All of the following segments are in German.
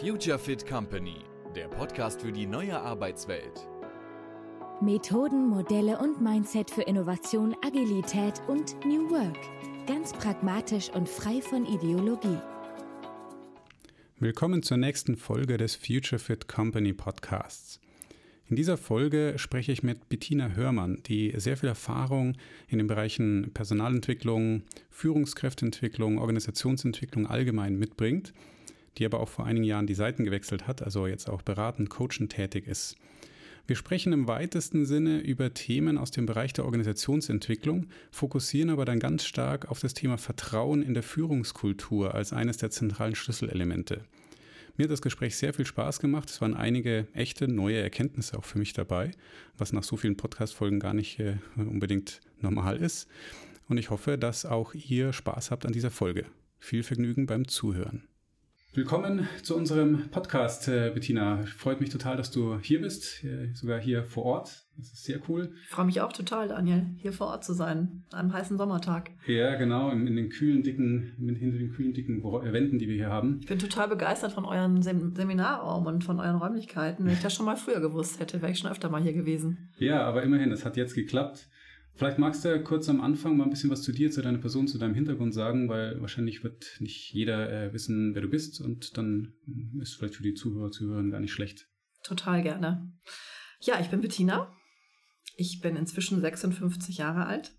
Future Fit Company, der Podcast für die neue Arbeitswelt. Methoden, Modelle und Mindset für Innovation, Agilität und New Work. Ganz pragmatisch und frei von Ideologie. Willkommen zur nächsten Folge des Future Fit Company Podcasts. In dieser Folge spreche ich mit Bettina Hörmann, die sehr viel Erfahrung in den Bereichen Personalentwicklung, Führungskräfteentwicklung, Organisationsentwicklung allgemein mitbringt die aber auch vor einigen Jahren die Seiten gewechselt hat, also jetzt auch beratend, coachend tätig ist. Wir sprechen im weitesten Sinne über Themen aus dem Bereich der Organisationsentwicklung, fokussieren aber dann ganz stark auf das Thema Vertrauen in der Führungskultur als eines der zentralen Schlüsselelemente. Mir hat das Gespräch sehr viel Spaß gemacht. Es waren einige echte neue Erkenntnisse auch für mich dabei, was nach so vielen Podcast-Folgen gar nicht äh, unbedingt normal ist. Und ich hoffe, dass auch ihr Spaß habt an dieser Folge. Viel Vergnügen beim Zuhören. Willkommen zu unserem Podcast, äh, Bettina. Freut mich total, dass du hier bist, äh, sogar hier vor Ort. Das ist sehr cool. Ich freue mich auch total, Daniel, hier vor Ort zu sein, an einem heißen Sommertag. Ja, genau, in, den kühlen, dicken, hinter den kühlen, dicken äh, Wänden, die wir hier haben. Ich bin total begeistert von euren Sem Seminarraum und von euren Räumlichkeiten. Wenn ich das schon mal früher gewusst hätte, wäre ich schon öfter mal hier gewesen. Ja, aber immerhin, es hat jetzt geklappt. Vielleicht magst du kurz am Anfang mal ein bisschen was zu dir, zu deiner Person, zu deinem Hintergrund sagen, weil wahrscheinlich wird nicht jeder äh, wissen, wer du bist und dann ist vielleicht für die Zuhörer, Zuhörer gar nicht schlecht. Total gerne. Ja, ich bin Bettina. Ich bin inzwischen 56 Jahre alt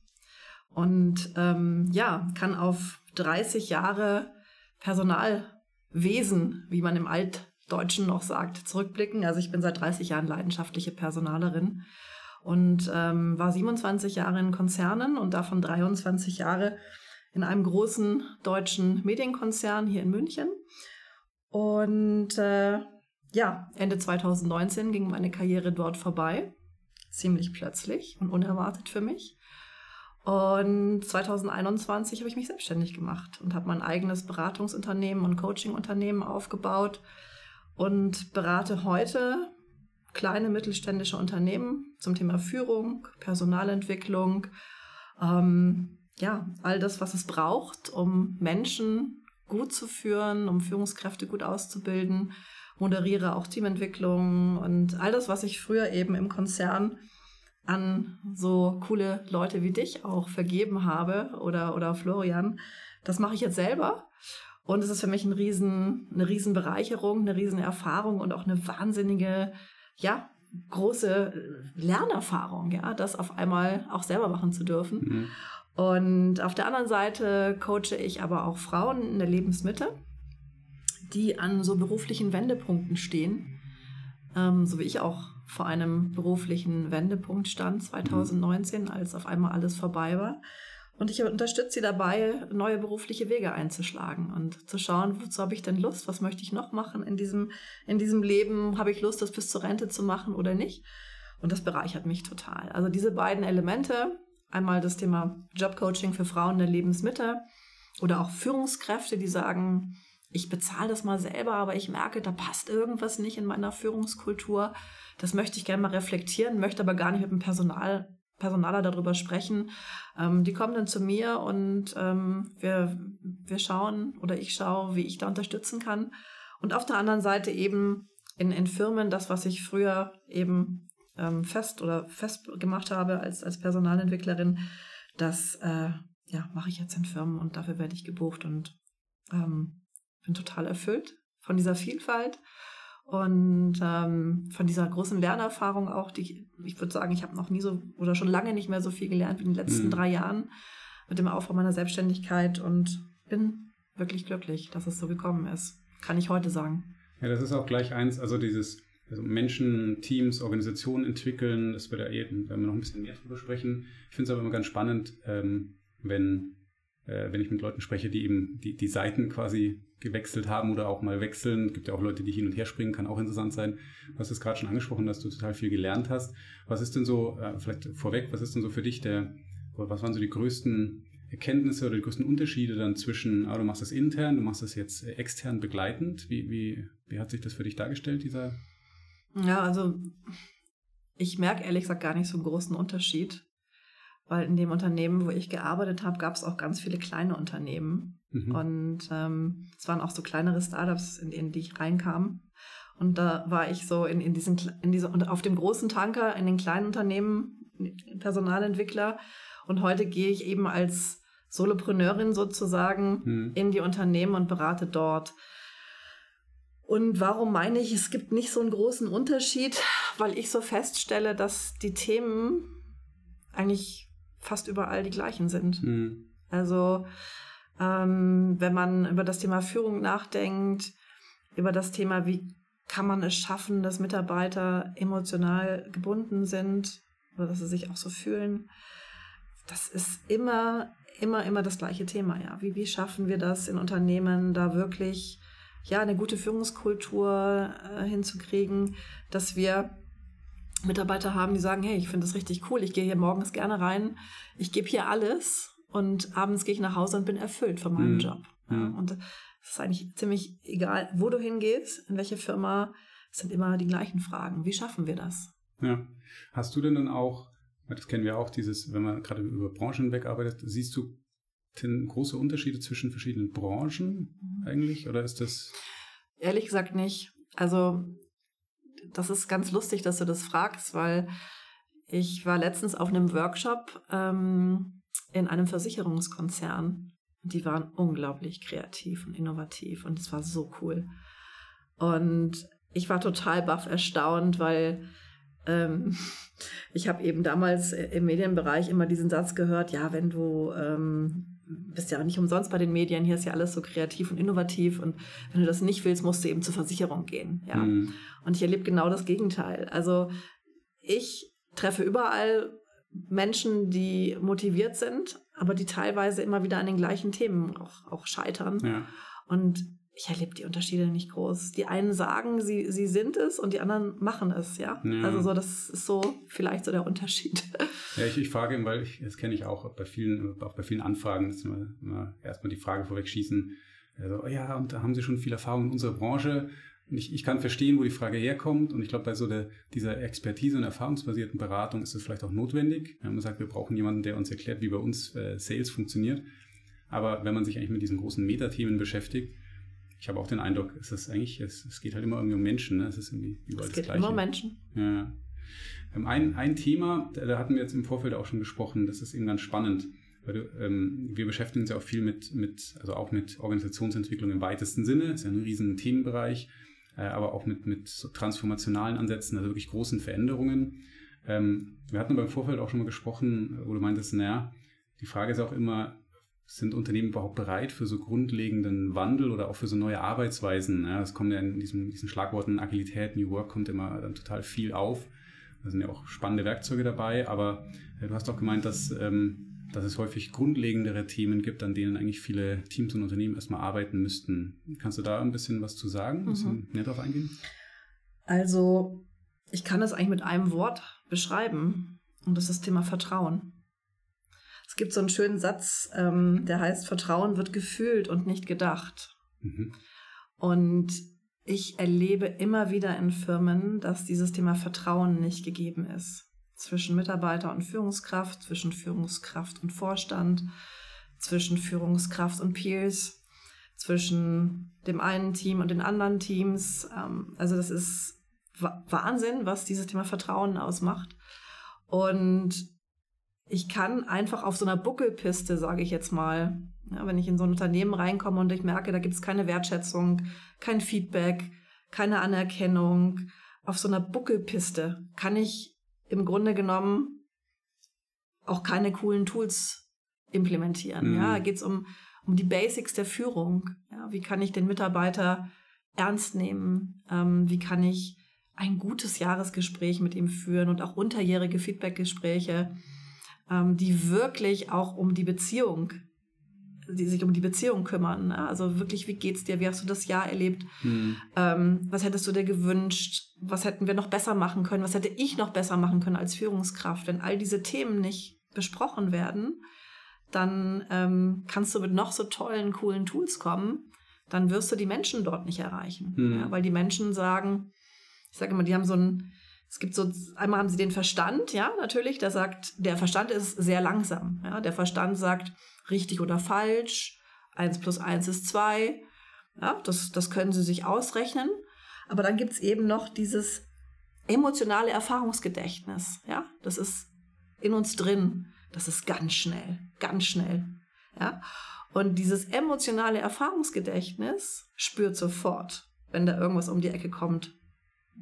und ähm, ja, kann auf 30 Jahre Personalwesen, wie man im Altdeutschen noch sagt, zurückblicken. Also ich bin seit 30 Jahren leidenschaftliche Personalerin und ähm, war 27 Jahre in Konzernen und davon 23 Jahre in einem großen deutschen Medienkonzern hier in München. Und äh, ja, Ende 2019 ging meine Karriere dort vorbei, ziemlich plötzlich und unerwartet für mich. Und 2021 habe ich mich selbstständig gemacht und habe mein eigenes Beratungsunternehmen und Coachingunternehmen aufgebaut und berate heute kleine mittelständische Unternehmen zum Thema Führung, Personalentwicklung, ähm, ja, all das, was es braucht, um Menschen gut zu führen, um Führungskräfte gut auszubilden, moderiere auch Teamentwicklung und all das, was ich früher eben im Konzern an so coole Leute wie dich auch vergeben habe oder, oder Florian, das mache ich jetzt selber. Und es ist für mich ein riesen, eine riesen Bereicherung, eine riesen Erfahrung und auch eine wahnsinnige ja, große Lernerfahrung, ja, das auf einmal auch selber machen zu dürfen. Mhm. Und auf der anderen Seite coache ich aber auch Frauen in der Lebensmitte, die an so beruflichen Wendepunkten stehen, ähm, so wie ich auch vor einem beruflichen Wendepunkt stand 2019, mhm. als auf einmal alles vorbei war. Und ich unterstütze sie dabei, neue berufliche Wege einzuschlagen und zu schauen, wozu habe ich denn Lust? Was möchte ich noch machen in diesem, in diesem Leben? Habe ich Lust, das bis zur Rente zu machen oder nicht? Und das bereichert mich total. Also diese beiden Elemente, einmal das Thema Jobcoaching für Frauen in der Lebensmitte oder auch Führungskräfte, die sagen, ich bezahle das mal selber, aber ich merke, da passt irgendwas nicht in meiner Führungskultur. Das möchte ich gerne mal reflektieren, möchte aber gar nicht mit dem Personal Personaler darüber sprechen. Ähm, die kommen dann zu mir und ähm, wir, wir schauen oder ich schaue, wie ich da unterstützen kann. Und auf der anderen Seite eben in, in Firmen das, was ich früher eben ähm, fest oder fest gemacht habe als, als Personalentwicklerin, das äh, ja, mache ich jetzt in Firmen und dafür werde ich gebucht und ähm, bin total erfüllt von dieser Vielfalt und ähm, von dieser großen Lernerfahrung auch, die ich würde sagen, ich habe noch nie so oder schon lange nicht mehr so viel gelernt wie in den letzten mhm. drei Jahren mit dem Aufbau meiner Selbstständigkeit und bin wirklich glücklich, dass es so gekommen ist. Kann ich heute sagen. Ja, das ist auch gleich eins, also dieses also Menschen, Teams, Organisationen entwickeln, das wird ja eben, werden wir noch ein bisschen mehr drüber sprechen. Ich finde es aber immer ganz spannend, ähm, wenn äh, wenn ich mit Leuten spreche, die eben die, die Seiten quasi gewechselt haben oder auch mal wechseln. Es gibt ja auch Leute, die hin und her springen, kann auch interessant sein. Du hast es gerade schon angesprochen, dass du total viel gelernt hast. Was ist denn so, äh, vielleicht vorweg, was ist denn so für dich der, was waren so die größten Erkenntnisse oder die größten Unterschiede dann zwischen, ah, du machst das intern, du machst das jetzt extern begleitend? Wie, wie, wie hat sich das für dich dargestellt, dieser? Ja, also ich merke ehrlich gesagt gar nicht so einen großen Unterschied. Weil in dem Unternehmen, wo ich gearbeitet habe, gab es auch ganz viele kleine Unternehmen. Mhm. Und ähm, es waren auch so kleinere Startups, in, in die ich reinkam. Und da war ich so in, in diesen, in diese, und auf dem großen Tanker, in den kleinen Unternehmen, Personalentwickler. Und heute gehe ich eben als Solopreneurin sozusagen mhm. in die Unternehmen und berate dort. Und warum meine ich, es gibt nicht so einen großen Unterschied? Weil ich so feststelle, dass die Themen eigentlich fast überall die gleichen sind. Mhm. Also ähm, wenn man über das Thema Führung nachdenkt, über das Thema, wie kann man es schaffen, dass Mitarbeiter emotional gebunden sind oder dass sie sich auch so fühlen, das ist immer, immer, immer das gleiche Thema. Ja, wie, wie schaffen wir das in Unternehmen, da wirklich ja eine gute Führungskultur äh, hinzukriegen, dass wir Mitarbeiter haben, die sagen, hey, ich finde das richtig cool, ich gehe hier morgens gerne rein, ich gebe hier alles und abends gehe ich nach Hause und bin erfüllt von meinem mhm. Job. Ja, und es ist eigentlich ziemlich egal, wo du hingehst, in welche Firma, es sind immer die gleichen Fragen. Wie schaffen wir das? Ja. Hast du denn dann auch, das kennen wir auch, dieses, wenn man gerade über Branchen wegarbeitet, siehst du denn große Unterschiede zwischen verschiedenen Branchen mhm. eigentlich? Oder ist das. Ehrlich gesagt nicht. Also das ist ganz lustig, dass du das fragst, weil ich war letztens auf einem Workshop ähm, in einem Versicherungskonzern. Die waren unglaublich kreativ und innovativ und es war so cool. Und ich war total baff erstaunt, weil ähm, ich habe eben damals im Medienbereich immer diesen Satz gehört, ja, wenn du ähm, bist ja auch nicht umsonst bei den Medien, hier ist ja alles so kreativ und innovativ und wenn du das nicht willst, musst du eben zur Versicherung gehen. Ja. Mhm. Und ich erlebe genau das Gegenteil. Also ich treffe überall Menschen, die motiviert sind, aber die teilweise immer wieder an den gleichen Themen auch, auch scheitern. Ja. Und ich erlebe die Unterschiede nicht groß. Die einen sagen, sie, sie sind es und die anderen machen es, ja. ja. Also so, das ist so vielleicht so der Unterschied. Ja, ich, ich frage, weil ich, das kenne ich auch bei vielen, auch bei vielen Anfragen, dass immer, immer erstmal die Frage vorwegschießen, also, ja, und da haben Sie schon viel Erfahrung in unserer Branche. Und ich, ich kann verstehen, wo die Frage herkommt. Und ich glaube, bei so der, dieser Expertise und erfahrungsbasierten Beratung ist es vielleicht auch notwendig. Wenn man sagt, wir brauchen jemanden, der uns erklärt, wie bei uns äh, Sales funktioniert. Aber wenn man sich eigentlich mit diesen großen Metathemen beschäftigt, ich habe auch den Eindruck, es ist eigentlich, es, es geht halt immer irgendwie um Menschen. Ne? Es ist irgendwie überall es geht das Gleiche. immer um Menschen. Ja. Ähm, ein, ein Thema, da hatten wir jetzt im Vorfeld auch schon gesprochen, das ist eben ganz spannend. Weil du, ähm, wir beschäftigen uns ja auch viel mit, mit, also auch mit Organisationsentwicklung im weitesten Sinne, ist ja ein riesen Themenbereich, äh, aber auch mit, mit so transformationalen Ansätzen, also wirklich großen Veränderungen. Ähm, wir hatten beim Vorfeld auch schon mal gesprochen, wo du meintest, naja, die Frage ist auch immer, sind Unternehmen überhaupt bereit für so grundlegenden Wandel oder auch für so neue Arbeitsweisen? Ja, es kommt ja in diesen, diesen Schlagworten Agilität, New Work kommt immer dann total viel auf. Da sind ja auch spannende Werkzeuge dabei, aber äh, du hast auch gemeint, dass, ähm, dass es häufig grundlegendere Themen gibt, an denen eigentlich viele Teams und Unternehmen erstmal arbeiten müssten. Kannst du da ein bisschen was zu sagen, ein bisschen mhm. näher drauf eingehen? Also, ich kann es eigentlich mit einem Wort beschreiben und das ist das Thema Vertrauen. Es gibt so einen schönen Satz, ähm, der heißt, Vertrauen wird gefühlt und nicht gedacht. Mhm. Und ich erlebe immer wieder in Firmen, dass dieses Thema Vertrauen nicht gegeben ist. Zwischen Mitarbeiter und Führungskraft, zwischen Führungskraft und Vorstand, zwischen Führungskraft und Peers, zwischen dem einen Team und den anderen Teams. Ähm, also das ist Wahnsinn, was dieses Thema Vertrauen ausmacht. Und ich kann einfach auf so einer Buckelpiste, sage ich jetzt mal, ja, wenn ich in so ein Unternehmen reinkomme und ich merke, da gibt es keine Wertschätzung, kein Feedback, keine Anerkennung, auf so einer Buckelpiste kann ich im Grunde genommen auch keine coolen Tools implementieren. Mhm. Ja, da geht es um, um die Basics der Führung. Ja, wie kann ich den Mitarbeiter ernst nehmen? Ähm, wie kann ich ein gutes Jahresgespräch mit ihm führen und auch unterjährige Feedbackgespräche? Ähm, die wirklich auch um die Beziehung, die sich um die Beziehung kümmern. Ne? Also wirklich, wie geht's dir? Wie hast du das Jahr erlebt? Mhm. Ähm, was hättest du dir gewünscht? Was hätten wir noch besser machen können? Was hätte ich noch besser machen können als Führungskraft? Wenn all diese Themen nicht besprochen werden, dann ähm, kannst du mit noch so tollen, coolen Tools kommen, dann wirst du die Menschen dort nicht erreichen. Mhm. Ja, weil die Menschen sagen, ich sage immer, die haben so ein Es gibt so, einmal haben sie den Verstand, ja, natürlich, der sagt, der Verstand ist sehr langsam. Ja, der Verstand sagt richtig oder falsch, eins plus eins ist zwei. Ja, das, das können sie sich ausrechnen. Aber dann gibt es eben noch dieses emotionale Erfahrungsgedächtnis. Ja, das ist in uns drin. Das ist ganz schnell, ganz schnell. Ja, und dieses emotionale Erfahrungsgedächtnis spürt sofort, wenn da irgendwas um die Ecke kommt,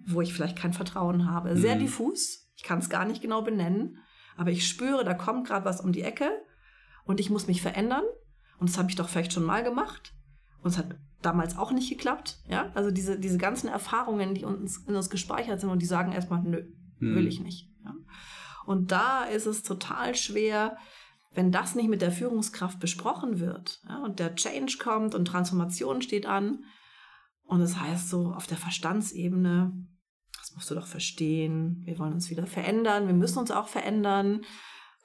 wo ich vielleicht kein Vertrauen habe. Sehr mhm. diffus. Ich kann es gar nicht genau benennen. Aber ich spüre, da kommt gerade was um die Ecke und ich muss mich verändern. Und das habe ich doch vielleicht schon mal gemacht. Und es hat damals auch nicht geklappt. Ja, also diese, diese ganzen Erfahrungen, die uns, in uns gespeichert sind und die sagen erstmal, nö, hm. will ich nicht. Ja? Und da ist es total schwer, wenn das nicht mit der Führungskraft besprochen wird ja, und der Change kommt und Transformation steht an und es das heißt so auf der Verstandsebene, das musst du doch verstehen, wir wollen uns wieder verändern, wir müssen uns auch verändern,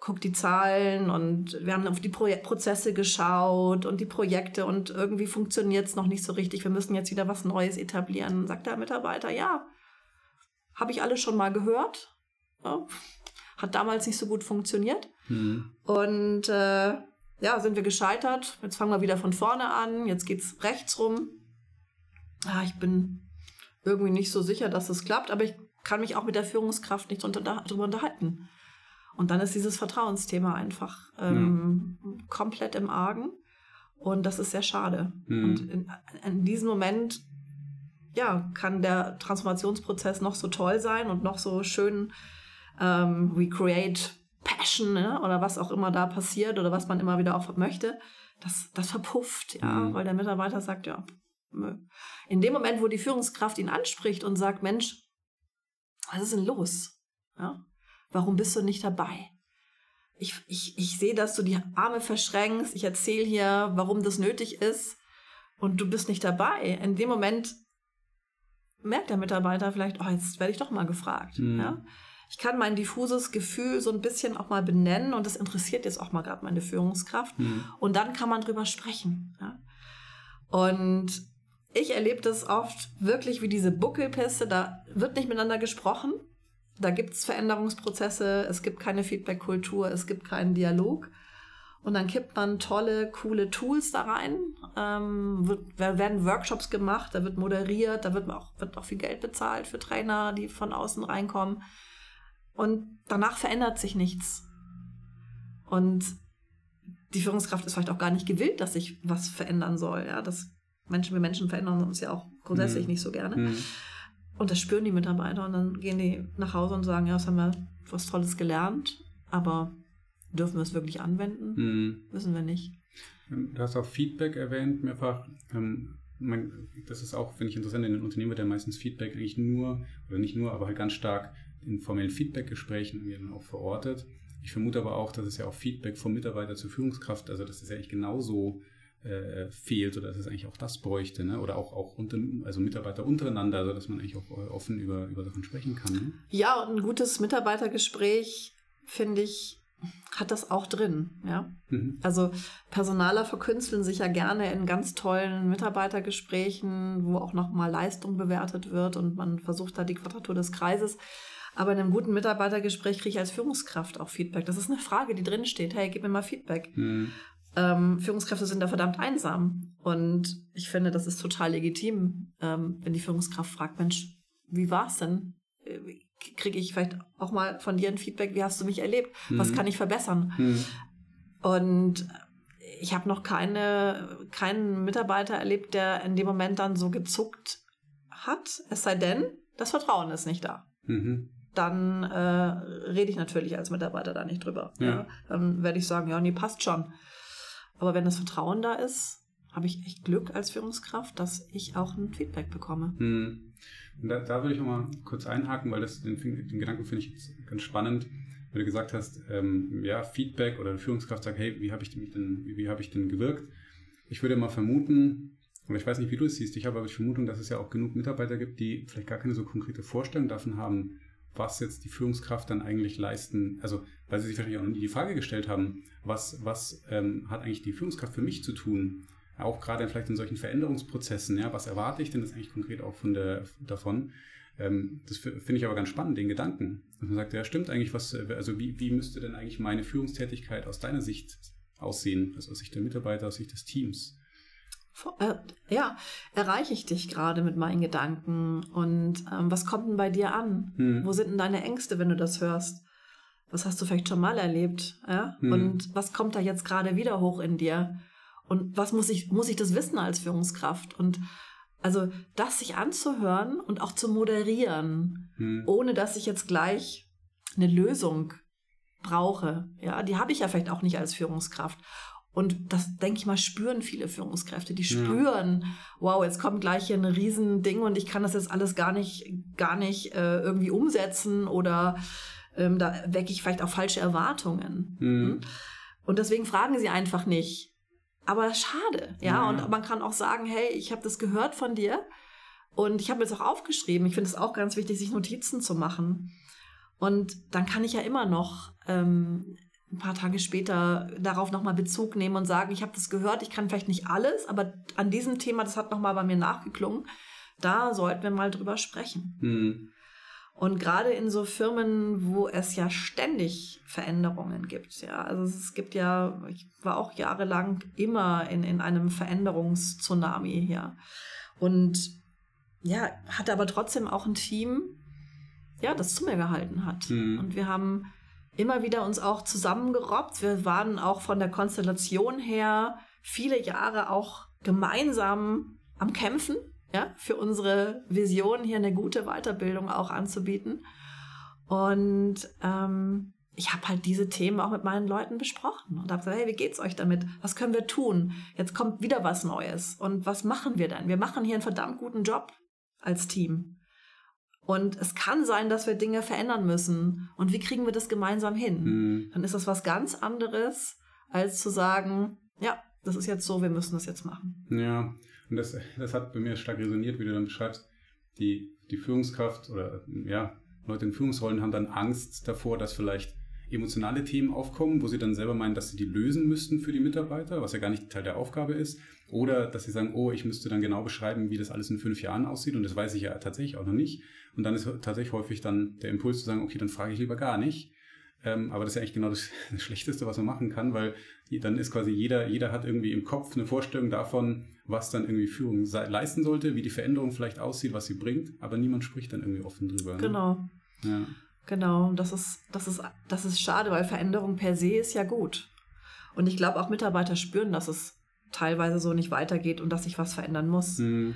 guck die Zahlen und wir haben auf die Pro Prozesse geschaut und die Projekte und irgendwie funktioniert es noch nicht so richtig. Wir müssen jetzt wieder was Neues etablieren. Sagt der Mitarbeiter, ja, habe ich alles schon mal gehört. Ja, hat damals nicht so gut funktioniert. Mhm. Und äh, ja, sind wir gescheitert. Jetzt fangen wir wieder von vorne an. Jetzt geht es rechts rum. Ah, ich bin irgendwie nicht so sicher, dass es klappt, aber ich kann mich auch mit der Führungskraft nicht darüber unterhalten. Und dann ist dieses Vertrauensthema einfach ähm, ja. komplett im Argen. Und das ist sehr schade. Mhm. Und in, in, diesem Moment, ja, kann der Transformationsprozess noch so toll sein und noch so schön ähm, recreate Passion ne? oder was auch immer da passiert oder was man immer wieder auch möchte. Das, das verpufft, ja, mhm. weil der Mitarbeiter sagt, ja, in dem Moment, wo die Führungskraft ihn anspricht und sagt, Mensch, was ist denn los? Ja? Warum bist du nicht dabei? Ich, ich, ich sehe, dass du die Arme verschränkst. Ich erzähle hier, warum das nötig ist. Und du bist nicht dabei. In dem Moment merkt der Mitarbeiter vielleicht, oh, jetzt werde ich doch mal gefragt. Mhm. Ja? Ich kann mein diffuses Gefühl so ein bisschen auch mal benennen und das interessiert jetzt auch mal gerade meine Führungskraft. Mhm. Und dann kann man drüber sprechen. Ja? Und ich erlebe das oft wirklich wie diese Buckelpiste. Da wird nicht miteinander gesprochen. Da gibt es Veränderungsprozesse, es gibt keine Feedback-Kultur, es gibt keinen Dialog. Und dann kippt man tolle, coole Tools da rein. Ähm, wird, werden Workshops gemacht, da wird moderiert, da wird auch, wird auch viel Geld bezahlt für Trainer, die von außen reinkommen. Und danach verändert sich nichts. Und die Führungskraft ist vielleicht auch gar nicht gewillt, dass sich was verändern soll. Ja, das Menschen, wir Menschen verändern uns ja auch grundsätzlich mhm. nicht so gerne. Mhm. Und das spüren die Mitarbeiter und dann gehen die nach Hause und sagen, ja, das haben wir was Tolles gelernt, aber dürfen wir es wirklich anwenden? Mhm. Wissen wir nicht. Du hast auch Feedback erwähnt, mehrfach. Ähm, das ist auch, finde ich, interessant, in den Unternehmen wird ja meistens Feedback eigentlich nur, oder nicht nur, aber halt ganz stark in formellen Feedback-Gesprächen dann auch verortet. Ich vermute aber auch, dass es ja auch Feedback vom Mitarbeiter zur Führungskraft, also das ist ja eigentlich genauso äh, fehlt oder dass es eigentlich auch das bräuchte, ne? oder auch, auch unter, also Mitarbeiter untereinander, also dass man eigentlich auch äh, offen über, über Sachen sprechen kann. Ne? Ja, und ein gutes Mitarbeitergespräch, finde ich, hat das auch drin. Ja? Mhm. Also Personaler verkünsteln sich ja gerne in ganz tollen Mitarbeitergesprächen, wo auch nochmal Leistung bewertet wird und man versucht da die Quadratur des Kreises. Aber in einem guten Mitarbeitergespräch kriege ich als Führungskraft auch Feedback. Das ist eine Frage, die drin steht. Hey, gib mir mal Feedback. Mhm ähm, Führungskräfte sind da verdammt einsam. Und ich finde, das ist total legitim, ähm, wenn die Führungskraft fragt, Mensch, wie war's denn? Äh, kriege ich vielleicht auch mal von dir ein Feedback, wie hast du mich erlebt? Mhm. Was kann ich verbessern? Mhm. Und ich habe noch keine, keinen Mitarbeiter erlebt, der in dem Moment dann so gezuckt hat, es sei denn, das Vertrauen ist nicht da. Mhm. Dann äh, rede ich natürlich als Mitarbeiter da nicht drüber. Ja. Ja. Dann werde ich sagen, ja, nee, passt schon. Aber wenn das Vertrauen da ist, habe ich echt Glück als Führungskraft, dass ich auch ein Feedback bekomme. Hm. Da, da würde ich nochmal kurz einhaken, weil das, den, den Gedanken finde ich ganz spannend, wenn du gesagt hast, ähm, ja, Feedback oder Führungskraft sagt, hey, wie habe ich denn, wie, wie habe ich denn gewirkt? Ich würde mal vermuten, oder ich weiß nicht, wie du es siehst, ich habe aber die Vermutung, dass es ja auch genug Mitarbeiter gibt, die vielleicht gar keine so konkrete Vorstellung davon haben, was jetzt die Führungskraft dann eigentlich leisten, also weil sie sich wahrscheinlich auch nie die Frage gestellt haben, was, was ähm, hat eigentlich die Führungskraft für mich zu tun? auch gerade vielleicht in solchen Veränderungsprozessen, ja, was erwarte ich denn das eigentlich konkret auch von der, davon? Ähm, das finde ich aber ganz spannend, den Gedanken. Dass man sagt, ja, stimmt eigentlich, was, also wie, wie müsste denn eigentlich meine Führungstätigkeit aus deiner Sicht aussehen, also aus Sicht der Mitarbeiter, aus Sicht des Teams? Äh, ja, erreiche ich dich gerade mit meinen Gedanken und ähm, was kommt denn bei dir an? Hm. Wo sind denn deine Ängste, wenn du das hörst? Was hast du vielleicht schon mal erlebt? Ja? Hm. Und was kommt da jetzt gerade wieder hoch in dir? Und was muss ich, muss ich das wissen als Führungskraft? Und also das sich anzuhören und auch zu moderieren, hm. ohne dass ich jetzt gleich eine Lösung brauche. Ja, die habe ich ja vielleicht auch nicht als Führungskraft. Und das, denke ich mal, spüren viele Führungskräfte. Die spüren, ja. wow, jetzt kommt gleich hier ein Riesending und ich kann das jetzt alles gar nicht, gar nicht äh, irgendwie umsetzen oder ähm, da wecke ich vielleicht auch falsche Erwartungen. Mhm. Und deswegen fragen sie einfach nicht. Aber schade, ja? ja. Und man kann auch sagen, hey, ich habe das gehört von dir und ich habe es auch aufgeschrieben. Ich finde es auch ganz wichtig, sich Notizen zu machen. Und dann kann ich ja immer noch ähm, ein paar Tage später darauf nochmal Bezug nehmen und sagen, ich habe das gehört, ich kann vielleicht nicht alles, aber an diesem Thema, das hat nochmal bei mir nachgeklungen, da sollten wir mal drüber sprechen. Mhm. Und gerade in so Firmen, wo es ja ständig Veränderungen gibt, ja, also es gibt ja, ich war auch jahrelang immer in, in einem Veränderungstsunami, ja. Und ja, hatte aber trotzdem auch ein Team, ja, das zu mir gehalten hat. Mhm. Und wir haben immer wieder uns auch zusammengerobbt. Wir waren auch von der Konstellation her viele Jahre auch gemeinsam am Kämpfen, ja, für unsere Vision hier eine gute Weiterbildung auch anzubieten. Und ähm, ich habe halt diese Themen auch mit meinen Leuten besprochen und habe gesagt, hey, wie geht's euch damit? Was können wir tun? Jetzt kommt wieder was Neues. Und was machen wir denn? Wir machen hier einen verdammt guten Job als Team. Und es kann sein, dass wir Dinge verändern müssen. Und wie kriegen wir das gemeinsam hin? Mhm. Dann ist das was ganz anderes, als zu sagen, ja, das ist jetzt so, wir müssen das jetzt machen. Ja, und das, das hat bei mir stark resoniert, wie du dann beschreibst. Die, die Führungskraft oder ja, Leute in Führungsrollen haben dann Angst davor, dass vielleicht emotionale Themen aufkommen, wo sie dann selber meinen, dass sie die lösen müssten für die Mitarbeiter, was ja gar nicht Teil der Aufgabe ist. Oder dass sie sagen, oh, ich müsste dann genau beschreiben, wie das alles in fünf Jahren aussieht und das weiß ich ja tatsächlich auch noch nicht. Und dann ist tatsächlich häufig dann der Impuls zu sagen, okay, dann frage ich lieber gar nicht. Ähm, aber das ist ja eigentlich genau das, das, Schlechteste, was man machen kann, weil dann ist quasi jeder, jeder hat irgendwie im Kopf eine Vorstellung davon, was dann irgendwie Führung leisten sollte, wie die Veränderung vielleicht aussieht, was sie bringt, aber niemand spricht dann irgendwie offen drüber. Ne? Genau. Ja. Genau, das ist, das, ist, das ist schade, weil Veränderung per se ist ja gut. Und ich glaube, auch Mitarbeiter spüren, dass es teilweise so nicht weitergeht und dass sich was verändern muss. Mhm.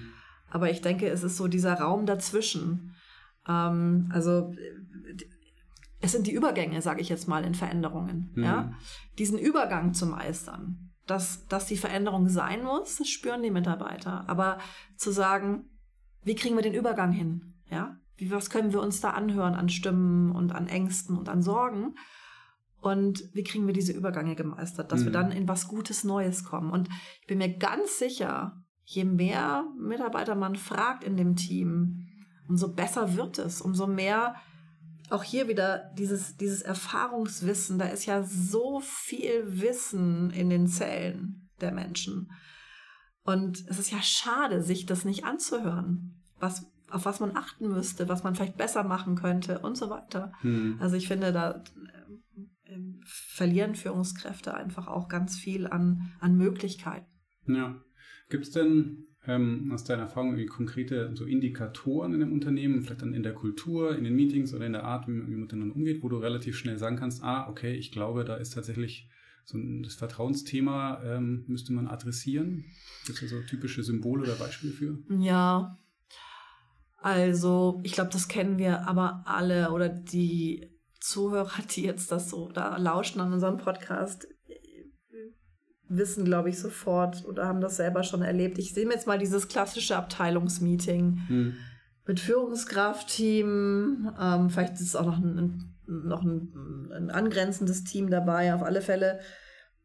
Aber ich denke, es ist so dieser Raum dazwischen. Ähm, also es sind die Übergänge, sage ich jetzt mal, in Veränderungen. Mhm. Ja? Diesen Übergang zu meistern, dass, dass die Veränderung sein muss, das spüren die Mitarbeiter. Aber zu sagen, wie kriegen wir den Übergang hin? Ja? Wie, was können wir uns da anhören an Stimmen und an Ängsten und an Sorgen? Und wie kriegen wir diese Übergänge gemeistert, dass mhm. wir dann in was Gutes Neues kommen? Und ich bin mir ganz sicher, je mehr Mitarbeiter man fragt in dem Team, umso besser wird es, umso mehr auch hier wieder dieses, dieses Erfahrungswissen, da ist ja so viel Wissen in den Zellen der Menschen. Und es ist ja schade, sich das nicht anzuhören, was, auf was man achten müsste, was man vielleicht besser machen könnte und so weiter. Hm. Also ich finde, da äh, verlieren Führungskräfte einfach auch ganz viel an, an Möglichkeiten. Ja. Gibt es denn ähm, aus deiner Erfahrung irgendwie konkrete so Indikatoren in dem Unternehmen, vielleicht dann in der Kultur, in den Meetings oder in der Art, wie man, miteinander umgeht, wo du relativ schnell sagen kannst, ah, okay, ich glaube, da ist tatsächlich so ein, das Vertrauensthema, ähm, müsste man adressieren? Gibt es da so typische Symbole oder Beispiele für? Ja, also ich glaube, das kennen wir aber alle oder die Zuhörer, die jetzt das so da lauschen an unserem Podcast, wissen, glaube ich, sofort oder haben das selber schon erlebt. Ich sehe mir jetzt mal dieses klassische Abteilungsmeeting hm. mit Führungskraftteam. Ähm, vielleicht ist es auch noch ein, noch ein, ein, angrenzendes Team dabei. Auf alle Fälle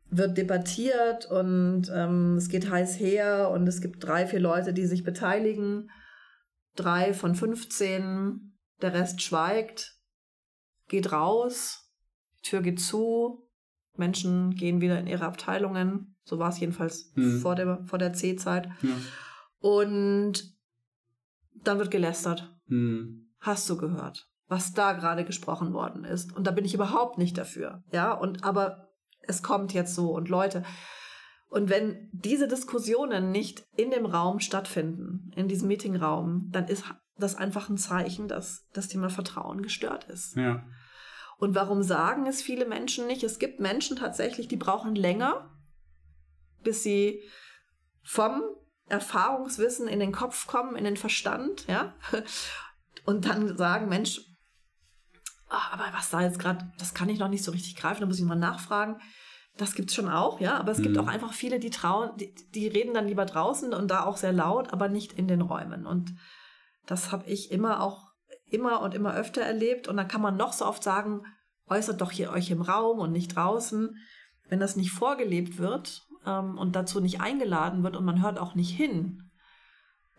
wird debattiert und ähm, es geht heiß her und es gibt drei, vier Leute, die sich beteiligen. Drei von 15, der Rest schweigt, geht raus, die Tür geht zu, Menschen gehen wieder in ihre Abteilungen. So war es jedenfalls Mhm. vor der, vor der C-Zeit. Ja. Und dann wird gelästert. Hm. Hast du gehört, was da gerade gesprochen worden ist? Und da bin ich überhaupt nicht dafür. Ja, und aber es kommt jetzt so und Leute. Und wenn diese Diskussionen nicht in dem Raum stattfinden, in diesem Meetingraum, dann ist das einfach ein Zeichen, dass das Thema Vertrauen gestört ist. Ja. Und warum sagen es viele Menschen nicht? Es gibt Menschen tatsächlich, die brauchen länger, bis sie vom Erfahrungswissen in den Kopf kommen, in den Verstand, ja, und dann sagen, Mensch, ah, aber was da jetzt gerade, das kann ich noch nicht so richtig greifen, da muss ich mal nachfragen. Das gibt's schon auch, ja, aber es gibt Mhm. auch einfach viele, die trauen, die, die reden dann lieber draußen und da auch sehr laut, aber nicht in den Räumen. Und das habe ich immer auch immer und immer öfter erlebt. Und dann kann man noch so oft sagen, äußert doch hier euch im Raum und nicht draußen. Wenn das nicht vorgelebt wird ähm, und dazu nicht eingeladen wird und man hört auch nicht hin.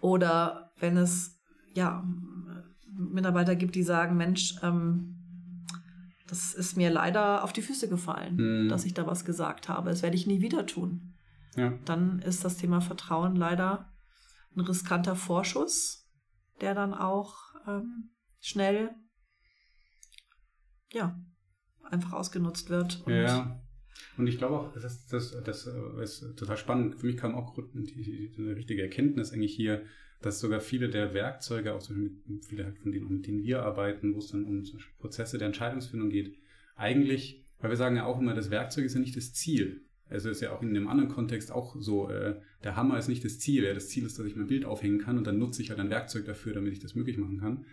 Oder wenn es ja Mitarbeiter gibt, die sagen, Mensch, ähm, das ist mir leider auf die Füße gefallen, Mhm. dass ich da was gesagt habe. Das werde ich nie wieder tun. Ja. Dann ist das Thema Vertrauen leider ein riskanter Vorschuss, der dann auch ähm, schnell ja einfach ausgenutzt wird. Und Ja. Und ich glaube auch, das, ist, das, das äh, ist total spannend. Für mich kam auch die, die, eine richtige Erkenntnis eigentlich hier, dass sogar viele der Werkzeuge, auch mit, viele halt von denen, mit denen wir arbeiten, wo es dann um Prozesse der Entscheidungsfindung geht, eigentlich, weil wir sagen ja auch immer, das Werkzeug ist ja nicht das Ziel. Also ist ja auch in einem anderen Kontext auch so, äh, der Hammer ist nicht das Ziel. Ja, das Ziel ist, dass ich mein Bild aufhängen kann und dann nutze ich halt ein Werkzeug dafür, damit ich das möglich machen kann.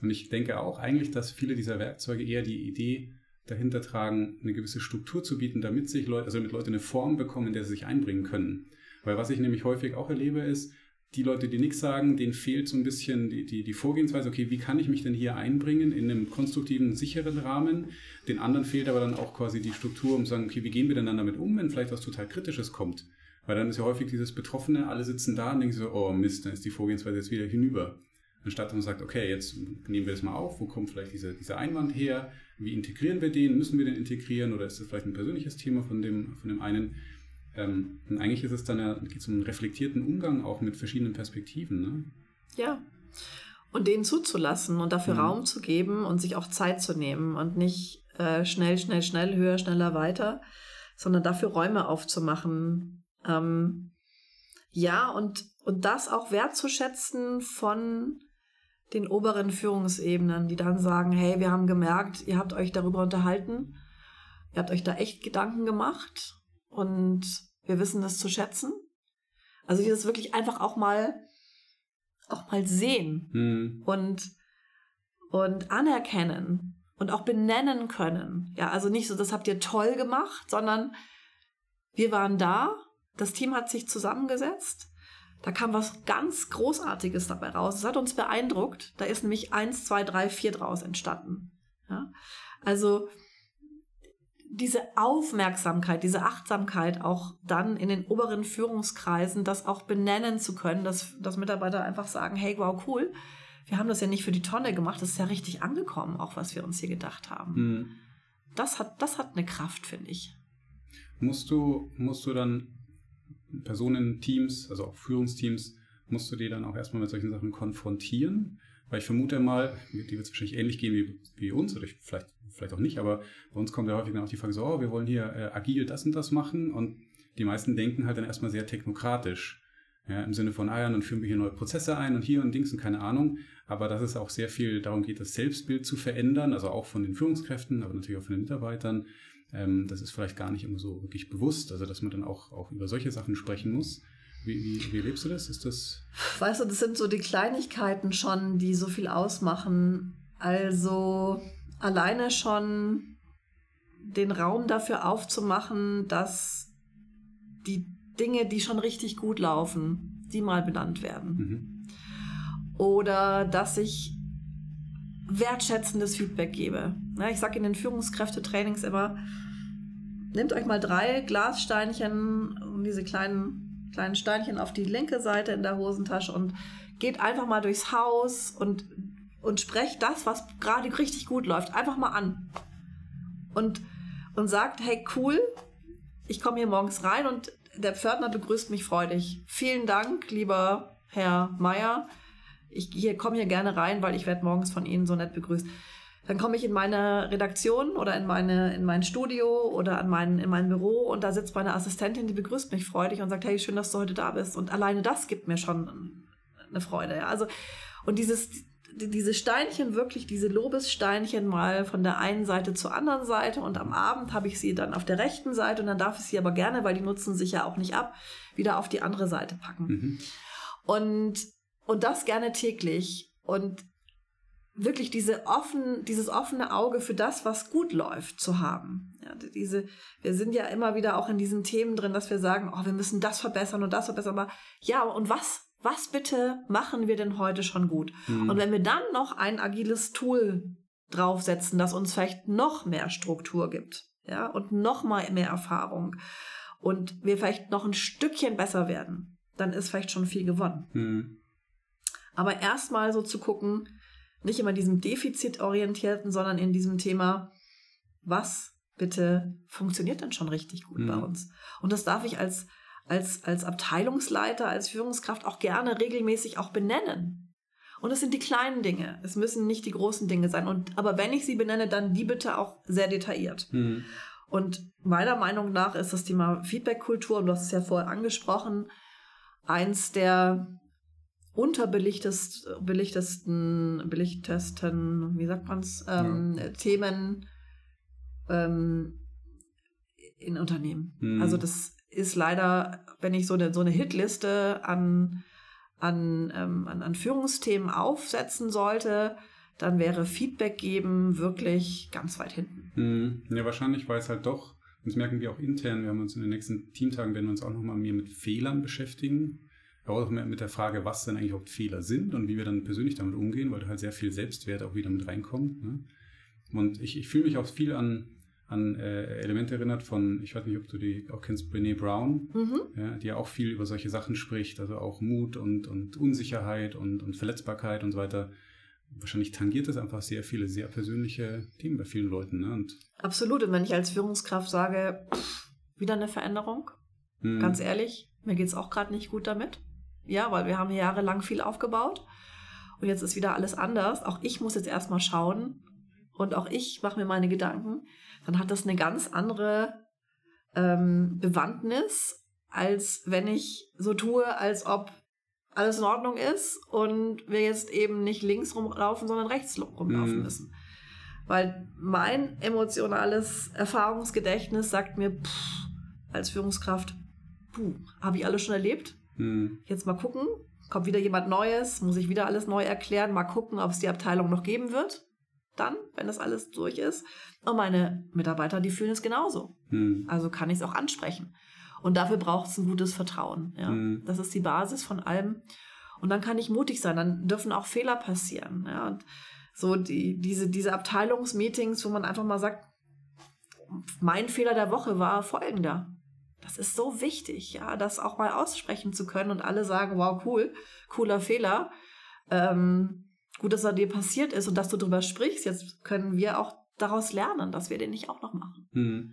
Und ich denke auch eigentlich, dass viele dieser Werkzeuge eher die Idee dahinter tragen, eine gewisse Struktur zu bieten, damit sich Leute, also damit Leute eine Form bekommen, in der sie sich einbringen können. Weil was ich nämlich häufig auch erlebe, ist, die Leute, die nichts sagen, denen fehlt so ein bisschen die, die, die Vorgehensweise, okay, wie kann ich mich denn hier einbringen in einem konstruktiven, sicheren Rahmen? Den anderen fehlt aber dann auch quasi die Struktur, um zu sagen, okay, wie gehen wir denn dann damit um, wenn vielleicht was total Kritisches kommt? Weil dann ist ja häufig dieses Betroffene, alle sitzen da und denken so, oh Mist, dann ist die Vorgehensweise jetzt wieder hinüber. Anstatt dass man sagt, okay, jetzt nehmen wir das mal auf, wo kommt vielleicht dieser, dieser Einwand her, wie integrieren wir den, müssen wir den integrieren oder ist das vielleicht ein persönliches Thema von dem, von dem einen? Ähm, und eigentlich ist es dann ja, geht es um einen reflektierten Umgang auch mit verschiedenen Perspektiven. Ne? Ja. Und denen zuzulassen und dafür Mhm. Raum zu geben und sich auch Zeit zu nehmen und nicht äh, schnell, schnell, schnell, höher, schneller, weiter, sondern dafür Räume aufzumachen. Ähm, ja, und, und das auch wertzuschätzen von den oberen Führungsebenen, die dann sagen, hey, wir haben gemerkt, ihr habt euch darüber unterhalten, ihr habt euch da echt Gedanken gemacht und wir wissen das zu schätzen. Also dieses wirklich einfach auch mal auch mal sehen Hm. und und anerkennen und auch benennen können. Ja, also nicht so, das habt ihr toll gemacht, sondern wir waren da, das Team hat sich zusammengesetzt, da kam was ganz Großartiges dabei raus. Es hat uns beeindruckt. Da ist nämlich eins, zwei, drei, vier draus entstanden. Ja? Also diese Aufmerksamkeit, diese Achtsamkeit auch dann in den oberen Führungskreisen, das auch benennen zu können, dass, dass Mitarbeiter einfach sagen, hey, wow, cool, wir haben das ja nicht für die Tonne gemacht, das ist ja richtig angekommen, auch was wir uns hier gedacht haben. Hm. Das, hat, das hat eine Kraft, finde ich. Musst du, musst du dann Personen, Teams, also auch Führungsteams, musst du die dann auch erstmal mit solchen Sachen konfrontieren? Weil ich vermute mal, die wird es wahrscheinlich ähnlich gehen wie, wie uns, oder ich, vielleicht, vielleicht auch nicht, aber bei uns kommt ja häufig dann auch die Frage so, oh, wir wollen hier äh, agil das und das machen und die meisten denken halt dann erstmal sehr technokratisch. Ja, Im Sinne von, ah ja, dann führen wir hier neue Prozesse ein und hier und Dings und keine Ahnung. Aber dass es auch sehr viel darum geht, das Selbstbild zu verändern, also auch von den Führungskräften, aber natürlich auch von den Mitarbeitern. Ähm, das ist vielleicht gar nicht immer so wirklich bewusst, also dass man dann auch, auch über solche Sachen sprechen muss. Wie, wie, wie lebst du das? Ist das. Weißt du, das sind so die Kleinigkeiten schon, die so viel ausmachen. Also alleine schon den Raum dafür aufzumachen, dass die Dinge, die schon richtig gut laufen, die mal benannt werden. Mhm. Oder dass ich wertschätzendes Feedback gebe. Ja, ich sage in den Führungskräftetrainings immer, nehmt euch mal drei Glassteinchen und diese kleinen, kleinen Steinchen auf die linke Seite in der Hosentasche und geht einfach mal durchs Haus und, und sprecht das, was gerade richtig gut läuft, einfach mal an. Und, und sagt, hey cool, ich komme hier morgens rein und der Pförtner begrüßt mich freudig. Vielen Dank, lieber Herr Meier. Ich hier, komme hier gerne rein, weil ich werde morgens von Ihnen so nett begrüßt. Dann komme ich in meine Redaktion oder in, meine, in mein Studio oder an mein, in mein Büro und da sitzt meine Assistentin, die begrüßt mich freudig und sagt, hey, schön, dass du heute da bist. Und alleine das gibt mir schon eine Freude. Ja. Also, und dieses, diese Steinchen, wirklich diese Lobessteinchen mal von der einen Seite zur anderen Seite und am Abend habe ich sie dann auf der rechten Seite und dann darf ich sie aber gerne, weil die nutzen sich ja auch nicht ab, wieder auf die andere Seite packen. Mhm. Und, und das gerne täglich. Und wirklich diese offen, dieses offene Auge für das, was gut läuft, zu haben. Ja, diese, wir sind ja immer wieder auch in diesen Themen drin, dass wir sagen, oh, wir müssen das verbessern und das verbessern. Aber ja, und was, was bitte machen wir denn heute schon gut? Mhm. Und wenn wir dann noch ein agiles Tool draufsetzen, das uns vielleicht noch mehr Struktur gibt, ja, und noch mal mehr Erfahrung und wir vielleicht noch ein Stückchen besser werden, dann ist vielleicht schon viel gewonnen. Mhm. Aber erstmal so zu gucken, nicht immer diesem defizitorientierten, sondern in diesem Thema, was bitte funktioniert denn schon richtig gut mhm. bei uns? Und das darf ich als, als, als Abteilungsleiter, als Führungskraft auch gerne regelmäßig auch benennen. Und es sind die kleinen Dinge. Es müssen nicht die großen Dinge sein. Und, aber wenn ich sie benenne, dann die bitte auch sehr detailliert. Mhm. Und meiner Meinung nach ist das Thema Feedback-Kultur, und du hast es ja vorher angesprochen, eins der unterbelichtesten, belichtesten, wie sagt man's, ähm, ja. Themen ähm, in Unternehmen. Mhm. Also das ist leider, wenn ich so eine, so eine Hitliste an, an, ähm, an, an Führungsthemen aufsetzen sollte, dann wäre Feedback geben wirklich ganz weit hinten. Mhm. Ja, wahrscheinlich, weil es halt doch, das merken wir auch intern, wir haben uns in den nächsten Teamtagen, werden wir uns auch nochmal mehr mit Fehlern beschäftigen aber auch mit der Frage, was denn eigentlich auch Fehler sind und wie wir dann persönlich damit umgehen, weil da halt sehr viel Selbstwert auch wieder mit reinkommt. Ne? Und ich, ich fühle mich auch viel an, an äh, Elemente erinnert von, ich weiß nicht, ob du die auch kennst, Brene Brown, mhm. ja, die ja auch viel über solche Sachen spricht, also auch Mut und, und Unsicherheit und, und Verletzbarkeit und so weiter. Wahrscheinlich tangiert es einfach sehr viele, sehr persönliche Themen bei vielen Leuten. Ne? Und Absolut. Und wenn ich als Führungskraft sage, pff, wieder eine Veränderung, mhm. ganz ehrlich, mir geht es auch gerade nicht gut damit. Ja, weil wir haben jahrelang viel aufgebaut und jetzt ist wieder alles anders. Auch ich muss jetzt erstmal schauen und auch ich mache mir meine Gedanken. Dann hat das eine ganz andere ähm, Bewandtnis, als wenn ich so tue, als ob alles in Ordnung ist und wir jetzt eben nicht links rumlaufen, sondern rechts rumlaufen mhm. müssen. Weil mein emotionales Erfahrungsgedächtnis sagt mir pff, als Führungskraft, puh, habe ich alles schon erlebt? Hm. Jetzt mal gucken, kommt wieder jemand Neues, muss ich wieder alles neu erklären, mal gucken, ob es die Abteilung noch geben wird. Dann, wenn das alles durch ist. Und meine Mitarbeiter, die fühlen es genauso. Hm. Also kann ich es auch ansprechen. Und dafür braucht es ein gutes Vertrauen. Ja? Hm. Das ist die Basis von allem. Und dann kann ich mutig sein. Dann dürfen auch Fehler passieren. Ja? Und so die, diese, diese Abteilungsmeetings, wo man einfach mal sagt, mein Fehler der Woche war folgender. Das ist so wichtig, ja, das auch mal aussprechen zu können und alle sagen, wow, cool, cooler Fehler. Ähm, gut, dass er dir passiert ist und dass du darüber sprichst. Jetzt können wir auch daraus lernen, dass wir den nicht auch noch machen. Hm.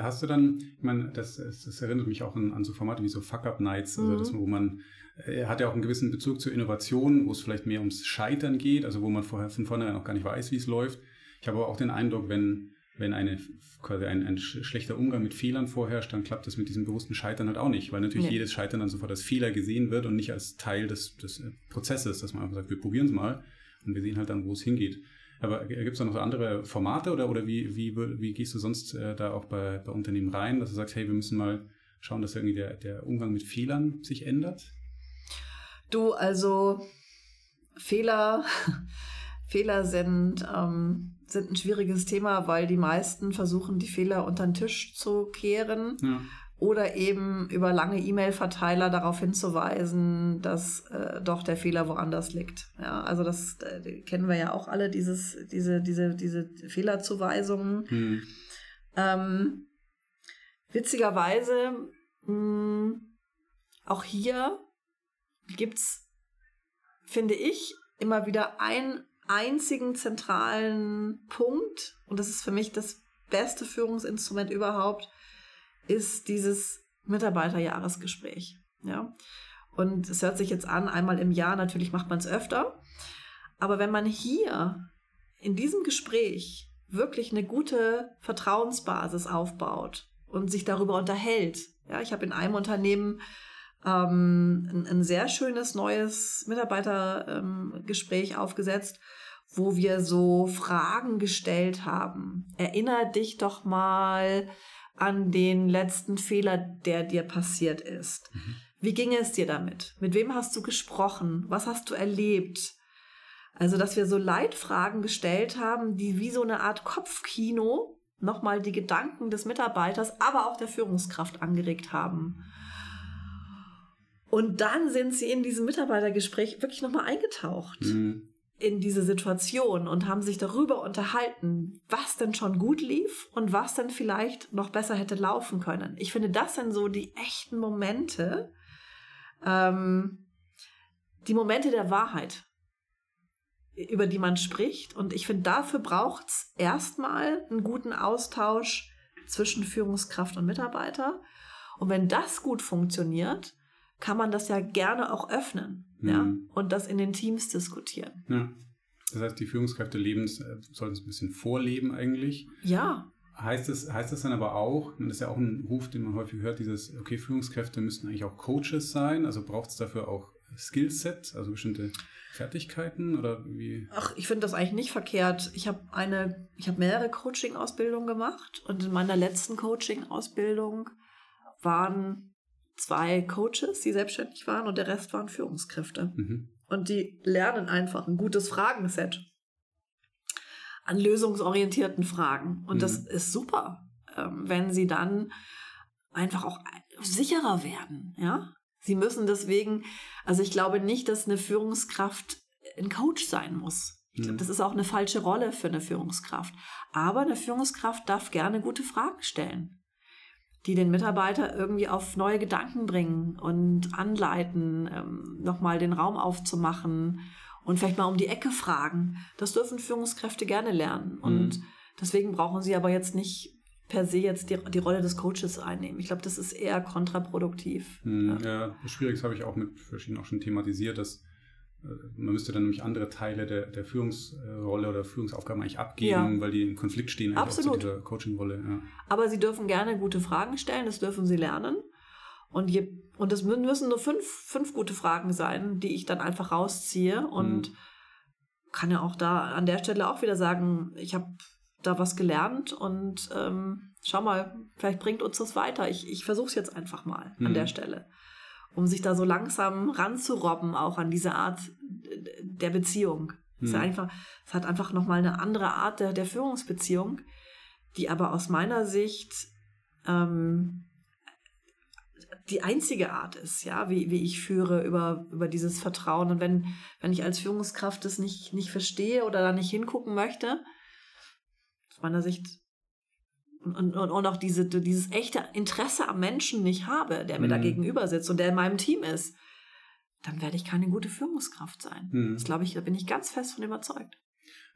Hast du dann, ich meine, das, das erinnert mich auch an, an so Formate wie so Fuck-Up-Nights, also mhm. das, wo man, er hat ja auch einen gewissen Bezug zur Innovation, wo es vielleicht mehr ums Scheitern geht, also wo man vorher von vornherein auch gar nicht weiß, wie es läuft. Ich habe aber auch den Eindruck, wenn wenn eine, quasi ein, ein schlechter Umgang mit Fehlern vorherrscht, dann klappt das mit diesem bewussten Scheitern halt auch nicht, weil natürlich nee. jedes Scheitern dann sofort als Fehler gesehen wird und nicht als Teil des, des äh, Prozesses, dass man einfach sagt, wir probieren es mal und wir sehen halt dann, wo es hingeht. Aber gibt es da noch so andere Formate oder, oder wie, wie, wie gehst du sonst äh, da auch bei, bei Unternehmen rein, dass du sagst, hey, wir müssen mal schauen, dass irgendwie der, der Umgang mit Fehlern sich ändert? Du, also Fehler, Fehler sind ähm, sind ein schwieriges Thema, weil die meisten versuchen, die Fehler unter den Tisch zu kehren. Ja. Oder eben über lange E-Mail-Verteiler darauf hinzuweisen, dass äh, doch der Fehler woanders liegt. Ja, also das äh, kennen wir ja auch alle, dieses, diese, diese, diese Fehlerzuweisungen. Hm. Ähm, witzigerweise, mh, hm, auch hier gibt es, finde ich, immer wieder ein einzigen zentralen Punkt, und das ist für mich das beste Führungsinstrument überhaupt, ist dieses Mitarbeiterjahresgespräch. Ja. Und es hört sich jetzt an, einmal im Jahr, natürlich macht man es öfter. Aber wenn man hier in diesem Gespräch wirklich eine gute Vertrauensbasis aufbaut und sich darüber unterhält. Ja, ich habe in einem Unternehmen ähm, ein, ein, sehr schönes neues Mitarbeitergespräch ähm, aufgesetzt, wo wir so Fragen gestellt haben. Erinner dich doch mal an den letzten Fehler, der dir passiert ist. Mhm. Wie ging es dir damit? Mit wem hast du gesprochen? Was hast du erlebt? Also, dass wir so Leitfragen gestellt haben, die wie so eine Art Kopfkino nochmal die Gedanken des Mitarbeiters, aber auch der Führungskraft angeregt haben. Und dann sind sie in diesem Mitarbeitergespräch wirklich nochmal eingetaucht mhm. In diese Situation und haben sich darüber unterhalten, was denn schon gut lief und was denn vielleicht noch besser hätte laufen können. Ich finde, das sind so die echten Momente, ähm, die Momente der Wahrheit über die man spricht. Und ich finde, dafür braucht es erstmal einen guten Austausch zwischen Führungskraft und Mitarbeiter. Und wenn das gut funktioniert, kann man das ja gerne auch öffnen mhm. ja, und das in den Teams diskutieren. Ja. Das heißt, die Führungskräfte leben, äh, sollten es ein bisschen vorleben eigentlich. Ja. Heißt das, heißt das dann aber auch, das ist ja auch ein Ruf, den man häufig hört, dieses, okay, Führungskräfte müssten eigentlich auch Coaches sein, also braucht es dafür auch Skillset, also bestimmte Fertigkeiten oder wie? Ach, ich finde das eigentlich nicht verkehrt. Ich habe eine, ich habe mehrere Coaching-Ausbildungen gemacht und in meiner letzten Coaching-Ausbildung waren zwei Coaches, die selbstständig waren und der Rest waren Führungskräfte. Mhm. Und die lernen einfach ein gutes Fragenset an lösungsorientierten Fragen. Und mhm. das ist super, ähm, wenn sie dann einfach auch sicherer werden, ja. Sie müssen deswegen, also ich glaube nicht, dass eine Führungskraft ein Coach sein muss. Ich glaube, mhm. das ist auch eine falsche Rolle für eine Führungskraft. Aber eine Führungskraft darf gerne gute Fragen stellen, die den Mitarbeiter irgendwie auf neue Gedanken bringen und anleiten, ähm, nochmal den Raum aufzumachen und vielleicht mal um die Ecke fragen. Das dürfen Führungskräfte gerne lernen. Und mhm. deswegen brauchen sie aber jetzt nicht per se jetzt die, die Rolle des Coaches einnehmen. Ich glaube, das ist eher kontraproduktiv. Hm, ja. ja, schwierig, das habe ich auch mit verschiedenen auch schon thematisiert, dass man müsste dann nämlich andere Teile der, der Führungsrolle oder Führungsaufgaben eigentlich abgeben, ja. weil die im Konflikt stehen Absolut. zu dieser Coaching-Rolle. Ja. Aber sie dürfen gerne gute Fragen stellen, das dürfen sie lernen. Und, je, und das müssen nur fünf, fünf gute Fragen sein, die ich dann einfach rausziehe. Und hm. kann ja auch da an der Stelle auch wieder sagen, ich habe da was gelernt und ähm, schau mal, vielleicht bringt uns das weiter. Ich, ich versuche es jetzt einfach mal mhm. an der Stelle, um sich da so langsam ranzurobben, auch an diese Art der Beziehung. Mhm. Es, einfach, es hat einfach nochmal eine andere Art der, der Führungsbeziehung, die aber aus meiner Sicht ähm, die einzige Art ist, ja, wie, wie ich führe über, über dieses Vertrauen. Und wenn, wenn ich als Führungskraft das nicht, nicht verstehe oder da nicht hingucken möchte, meiner Sicht und, und, und auch diese, dieses echte Interesse am Menschen nicht habe, der mir mhm. da gegenüber sitzt und der in meinem Team ist, dann werde ich keine gute Führungskraft sein. Mhm. Das glaube ich, da bin ich ganz fest von überzeugt.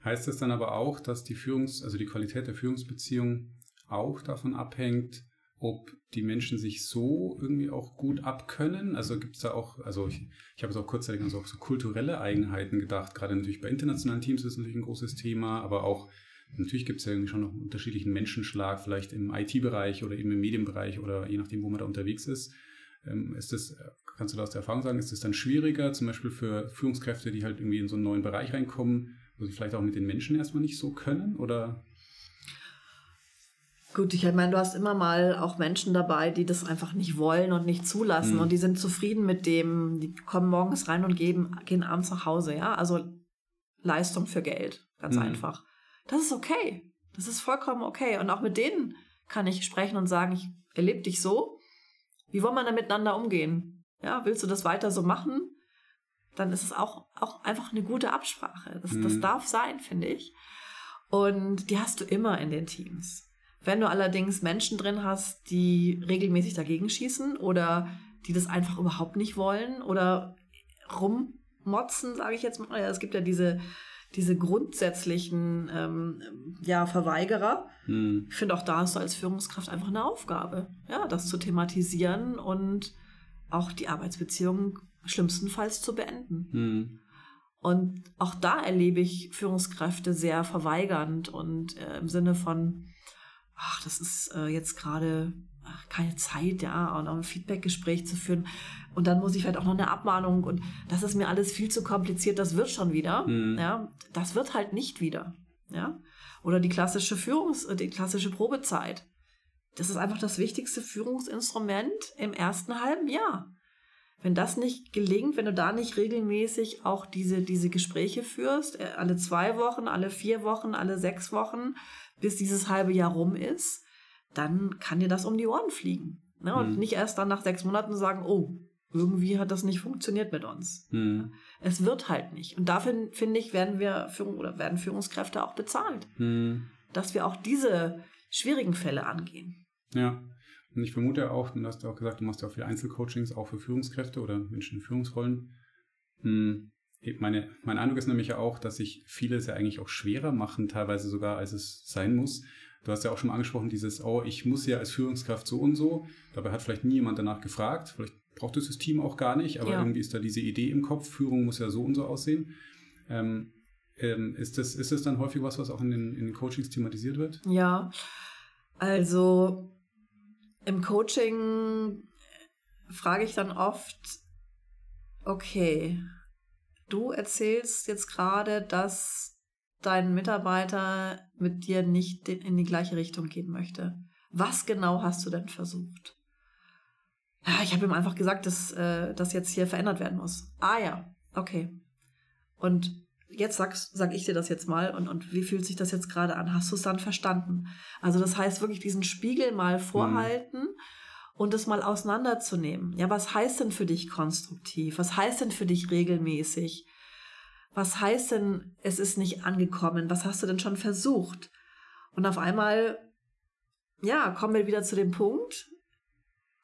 Heißt das dann aber auch, dass die Führungs-, also die Qualität der Führungsbeziehung auch davon abhängt, ob die Menschen sich so irgendwie auch gut abkönnen. Also gibt es da auch, also ich, ich habe es auch kurzzeitig an so, so kulturelle Eigenheiten gedacht. Gerade natürlich bei internationalen Teams ist natürlich ein großes Thema, aber auch Natürlich gibt es ja irgendwie schon noch einen unterschiedlichen Menschenschlag, vielleicht im IT-Bereich oder eben im Medienbereich oder je nachdem, wo man da unterwegs ist. Ähm, ist das, kannst du da aus der Erfahrung sagen, ist es dann schwieriger, zum Beispiel für Führungskräfte, die halt irgendwie in so einen neuen Bereich reinkommen, wo sie vielleicht auch mit den Menschen erstmal nicht so können? Oder Gut, ich meine, du hast immer mal auch Menschen dabei, die das einfach nicht wollen und nicht zulassen mhm. und die sind zufrieden mit dem, die kommen morgens rein und geben, gehen abends nach Hause, ja. Also Leistung für Geld, ganz mhm. einfach. Das ist okay. Das ist vollkommen okay. Und auch mit denen kann ich sprechen und sagen, ich erlebe dich so. Wie wollen wir da miteinander umgehen? Ja, willst du das weiter so machen? Dann ist es auch, auch einfach eine gute Absprache. Das, mhm. das darf sein, finde ich. Und die hast du immer in den Teams. Wenn du allerdings Menschen drin hast, die regelmäßig dagegen schießen oder die das einfach überhaupt nicht wollen oder rummotzen, sage ich jetzt mal. Es gibt ja diese diese grundsätzlichen ähm, ja, Verweigerer. Hm. Ich finde auch da hast du als Führungskraft einfach eine Aufgabe, ja, das zu thematisieren und auch die Arbeitsbeziehung schlimmstenfalls zu beenden. Hm. Und auch da erlebe ich Führungskräfte sehr verweigernd und äh, im Sinne von, ach, das ist äh, jetzt gerade ach, keine Zeit, ja, und auch ein Feedbackgespräch zu führen. Und dann muss ich vielleicht auch noch eine Abmahnung und das ist mir alles viel zu kompliziert, das wird schon wieder. Mhm. Ja, das wird halt nicht wieder. Ja. Oder die klassische Führungs-, die klassische Probezeit. Das ist einfach das wichtigste Führungsinstrument im ersten halben Jahr. Wenn das nicht gelingt, wenn du da nicht regelmäßig auch diese, diese Gespräche führst, äh, alle zwei Wochen, alle vier Wochen, alle sechs Wochen, bis dieses halbe Jahr rum ist, dann kann dir das um die Ohren fliegen. Ne? Und Mhm. nicht erst dann nach sechs Monaten sagen, oh, irgendwie hat das nicht funktioniert mit uns. Hm. Es wird halt nicht. Und dafür, finde ich, werden wir Führung oder werden Führungskräfte auch bezahlt, Hm. dass wir auch diese schwierigen Fälle angehen. Ja. Und ich vermute auch, du hast ja auch gesagt, du machst ja auch viele Einzelcoachings, auch für Führungskräfte oder Menschen in Führungsrollen. Hm. Meine, mein Eindruck ist nämlich ja auch, dass sich viele es ja eigentlich auch schwerer machen, teilweise sogar, als es sein muss. Du hast ja auch schon mal angesprochen, dieses, oh, ich muss ja als Führungskraft so und so. Dabei hat vielleicht nie jemand danach gefragt. Vielleicht braucht es das Team auch gar nicht, aber Ja. irgendwie ist da diese Idee im Kopf, Führung muss ja so und so aussehen. Ähm, ähm, ist, das, ist das dann häufig was, was auch in den, in den Coachings thematisiert wird? Ja, also im Coaching frage ich dann oft, okay, du erzählst jetzt gerade, dass dein Mitarbeiter mit dir nicht in die gleiche Richtung gehen möchte. Was genau hast du denn versucht? Ja, ich habe ihm einfach gesagt, dass äh, das jetzt hier verändert werden muss. Ah ja, okay. Und jetzt sagst, sag ich dir das jetzt mal und, und wie fühlt sich das jetzt gerade an? Hast du es dann verstanden? Also das heißt wirklich diesen Spiegel mal vorhalten und es mal auseinanderzunehmen. Ja, was heißt denn für dich konstruktiv? Was heißt denn für dich regelmäßig? Was heißt denn, es ist nicht angekommen? Was hast du denn schon versucht? Und auf einmal, ja, kommen wir wieder zu dem Punkt,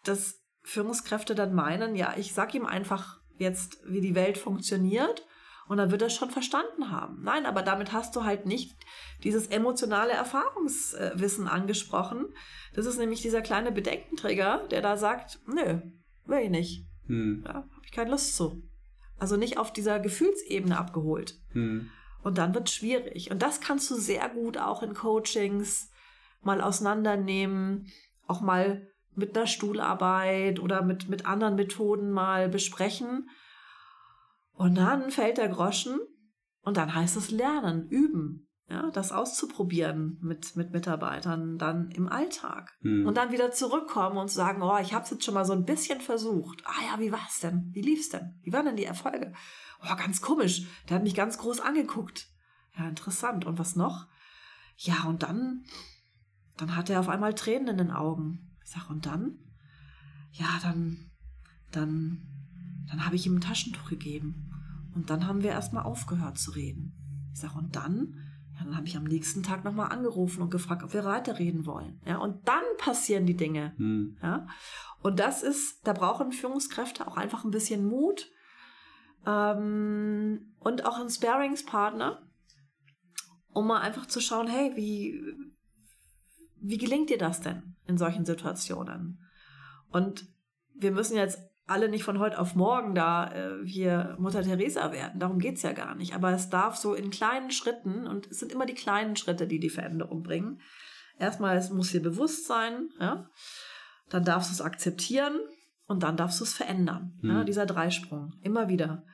dass Führungskräfte dann meinen, ja, ich sag ihm einfach jetzt, wie die Welt funktioniert und dann wird er es schon verstanden haben. Nein, aber damit hast du halt nicht dieses emotionale Erfahrungswissen angesprochen. Das ist nämlich dieser kleine Bedenkenträger, der da sagt, nö, will ich nicht. Hm. Ja, habe ich keine Lust zu. Also nicht auf dieser Gefühlsebene abgeholt. Hm. Und dann wird es schwierig. Und das kannst du sehr gut auch in Coachings mal auseinandernehmen, auch mal mit einer Stuhlarbeit oder mit, mit anderen Methoden mal besprechen. Und dann fällt der Groschen und dann heißt es lernen, üben, ja, das auszuprobieren mit, mit Mitarbeitern dann im Alltag. Hm. Und dann wieder zurückkommen und sagen, oh, ich habe es jetzt schon mal so ein bisschen versucht. Ah ja, wie war's denn? Wie lief's denn? Wie waren denn die Erfolge? Oh, ganz komisch. Der hat mich ganz groß angeguckt. Ja, interessant. Und was noch? Ja, und dann, dann hat er auf einmal Tränen in den Augen. Ich sag, und dann? Ja, dann, dann, dann habe ich ihm ein Taschentuch gegeben. Und dann haben wir erstmal aufgehört zu reden. Ich sag, und dann? Dann habe ich am nächsten Tag nochmal angerufen und gefragt, ob wir weiterreden wollen. Ja, und dann passieren die Dinge. Hm. Ja? Und das ist, da brauchen Führungskräfte auch einfach ein bisschen Mut ähm, und auch einen Sparingspartner, um mal einfach zu schauen, hey, wie, wie gelingt dir das denn in solchen Situationen? Und wir müssen jetzt alle nicht von heute auf morgen da äh, hier Mutter Teresa werden. Darum geht's ja gar nicht. Aber es darf so in kleinen Schritten, und es sind immer die kleinen Schritte, die die Veränderung bringen. Erstmal, es muss dir bewusst sein, ja? dann darfst du es akzeptieren und dann darfst du es verändern. Ja? Mhm. Dieser Dreisprung, immer wieder.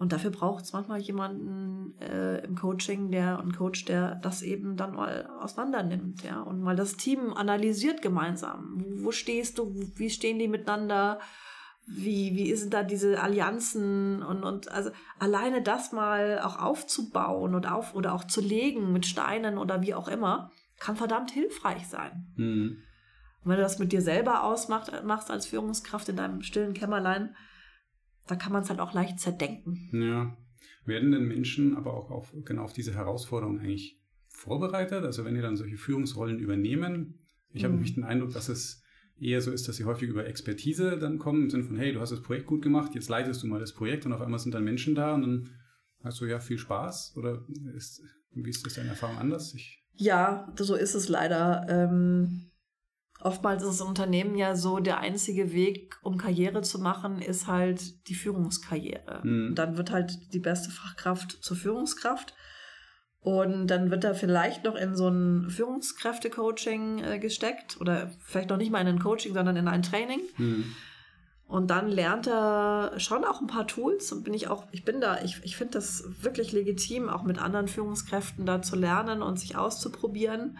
Und dafür braucht es manchmal jemanden äh, im Coaching, der ein Coach, der das eben dann mal auseinander nimmt, ja, und mal das Team analysiert gemeinsam. Wo, wo stehst du? Wie stehen die miteinander? Wie, wie sind da diese Allianzen und, und also alleine das mal auch aufzubauen und auf oder auch zu legen mit Steinen oder wie auch immer, kann verdammt hilfreich sein. Hm. Und wenn du das mit dir selber ausmachst machst als Führungskraft in deinem stillen Kämmerlein, da kann man es halt auch leicht zerdenken. Ja. Werden denn Menschen aber auch auf, genau auf diese Herausforderung eigentlich vorbereitet? Also wenn die dann solche Führungsrollen übernehmen, ich habe Mhm. nämlich den Eindruck, dass es eher so ist, dass sie häufig über Expertise dann kommen, im Sinne von, hey, du hast das Projekt gut gemacht, jetzt leitest du mal das Projekt und auf einmal sind dann Menschen da und dann Hast du ja viel Spaß oder ist, wie ist das deine Erfahrung anders? Ich ja, so ist es leider. Ähm, oftmals ist das Unternehmen ja so, der einzige Weg, um Karriere zu machen, ist halt die Führungskarriere. Mhm. Dann wird halt die beste Fachkraft zur Führungskraft. Und dann wird er vielleicht noch in so ein Führungskräfte-Coaching äh, gesteckt oder vielleicht noch nicht mal in ein Coaching, sondern in ein Training. Mhm. Und dann lernt er schon auch ein paar Tools und bin ich auch, ich bin da, ich, ich finde das wirklich legitim, auch mit anderen Führungskräften da zu lernen und sich auszuprobieren.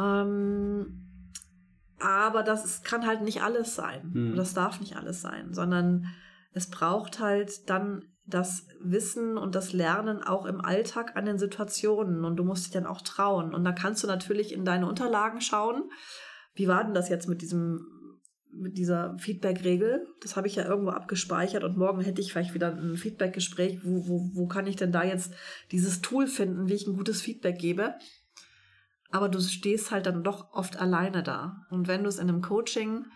Ähm, aber das ist, kann halt nicht alles sein. Mhm. Das darf nicht alles sein, sondern es braucht halt dann das Wissen und das Lernen auch im Alltag an den Situationen und du musst dich dann auch trauen. Und da kannst du natürlich in deine Unterlagen schauen. Wie war denn das jetzt mit diesem mit dieser Feedback-Regel. Das habe ich ja irgendwo abgespeichert und morgen hätte ich vielleicht wieder ein Feedback-Gespräch. Wo, wo, wo kann ich denn da jetzt dieses Tool finden, wie ich ein gutes Feedback gebe? Aber du stehst halt dann doch oft alleine da. Und wenn du es in einem Coaching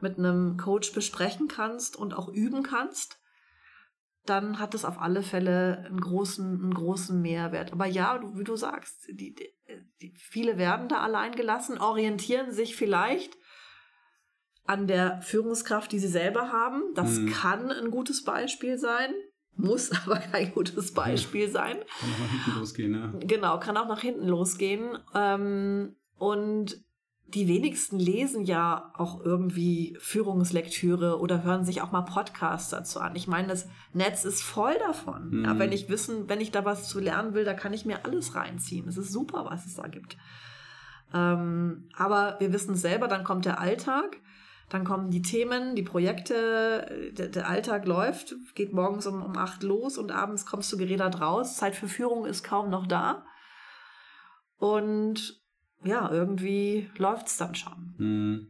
mit einem Coach besprechen kannst und auch üben kannst, dann hat es auf alle Fälle einen großen, einen großen Mehrwert. Aber ja, du, wie du sagst, die, die, die, viele werden da allein gelassen, orientieren sich vielleicht an der Führungskraft, die sie selber haben. Das mhm. kann ein gutes Beispiel sein, muss aber kein gutes Beispiel sein. Kann auch nach hinten losgehen, ja. Genau, kann auch nach hinten losgehen. Ähm, und die wenigsten lesen ja auch irgendwie Führungslektüre oder hören sich auch mal Podcasts dazu an. Ich meine, das Netz ist voll davon. Mhm. Ja, wenn ich wissen, wenn ich da was zu lernen will, da kann ich mir alles reinziehen. Es ist super, was es da gibt. Ähm, aber wir wissen selber, dann kommt der Alltag dann kommen die Themen, die Projekte, der, der Alltag läuft, geht morgens um, um acht los und abends kommst du gerädert raus. Zeit für Führung ist kaum noch da. Und ja, irgendwie läuft es dann schon. Mhm.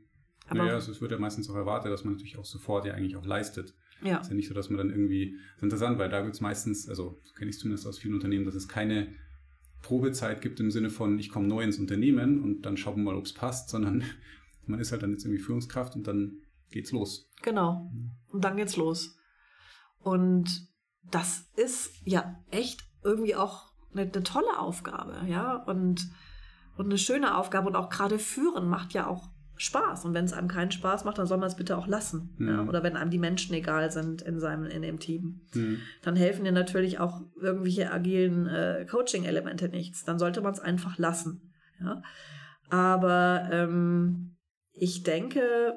Aber naja, also es wird ja meistens auch erwartet, dass man natürlich auch sofort ja eigentlich auch leistet. Ja. Ist ja nicht so, dass man dann irgendwie, das ist interessant, weil da gibt es meistens, also kenne ich zumindest aus vielen Unternehmen, dass es keine Probezeit gibt im Sinne von, ich komme neu ins Unternehmen und dann schauen wir mal, ob es passt, sondern man ist halt dann jetzt irgendwie Führungskraft und dann geht's los. Genau. Und dann geht's los. Und das ist ja echt irgendwie auch eine, eine tolle Aufgabe, ja, und, und eine schöne Aufgabe und auch gerade führen macht ja auch Spaß. Und wenn es einem keinen Spaß macht, dann soll man es bitte auch lassen. Mhm. Ja? Oder wenn einem die Menschen egal sind in seinem, in dem Team. Mhm. Dann helfen dir natürlich auch irgendwelche agilen äh, Coaching-Elemente nichts. Dann sollte man es einfach lassen. Ja? Aber ähm, ich denke,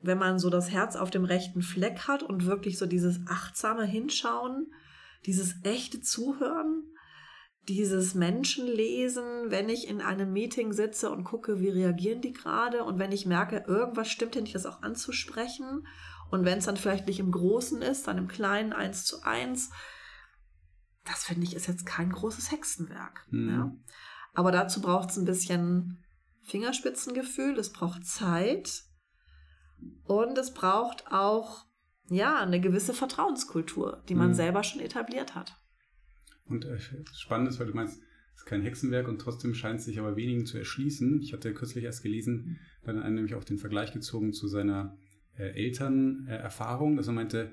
wenn man so das Herz auf dem rechten Fleck hat und wirklich so dieses achtsame Hinschauen, dieses echte Zuhören, dieses Menschenlesen, wenn ich in einem Meeting sitze und gucke, wie reagieren die gerade und wenn ich merke, irgendwas stimmt hier nicht, das auch anzusprechen und wenn es dann vielleicht nicht im Großen ist, dann im Kleinen eins zu eins, das finde ich ist jetzt kein großes Hexenwerk. Mhm. Ja? Aber dazu braucht es ein bisschen Fingerspitzengefühl, es braucht Zeit und es braucht auch ja eine gewisse Vertrauenskultur, die man mhm. selber schon etabliert hat. Und äh, spannend ist, weil du meinst, es ist kein Hexenwerk und trotzdem scheint es sich aber wenigen zu erschließen. Ich hatte kürzlich erst gelesen, da hat er nämlich auch den Vergleich gezogen zu seiner äh, Elternerfahrung, dass er meinte,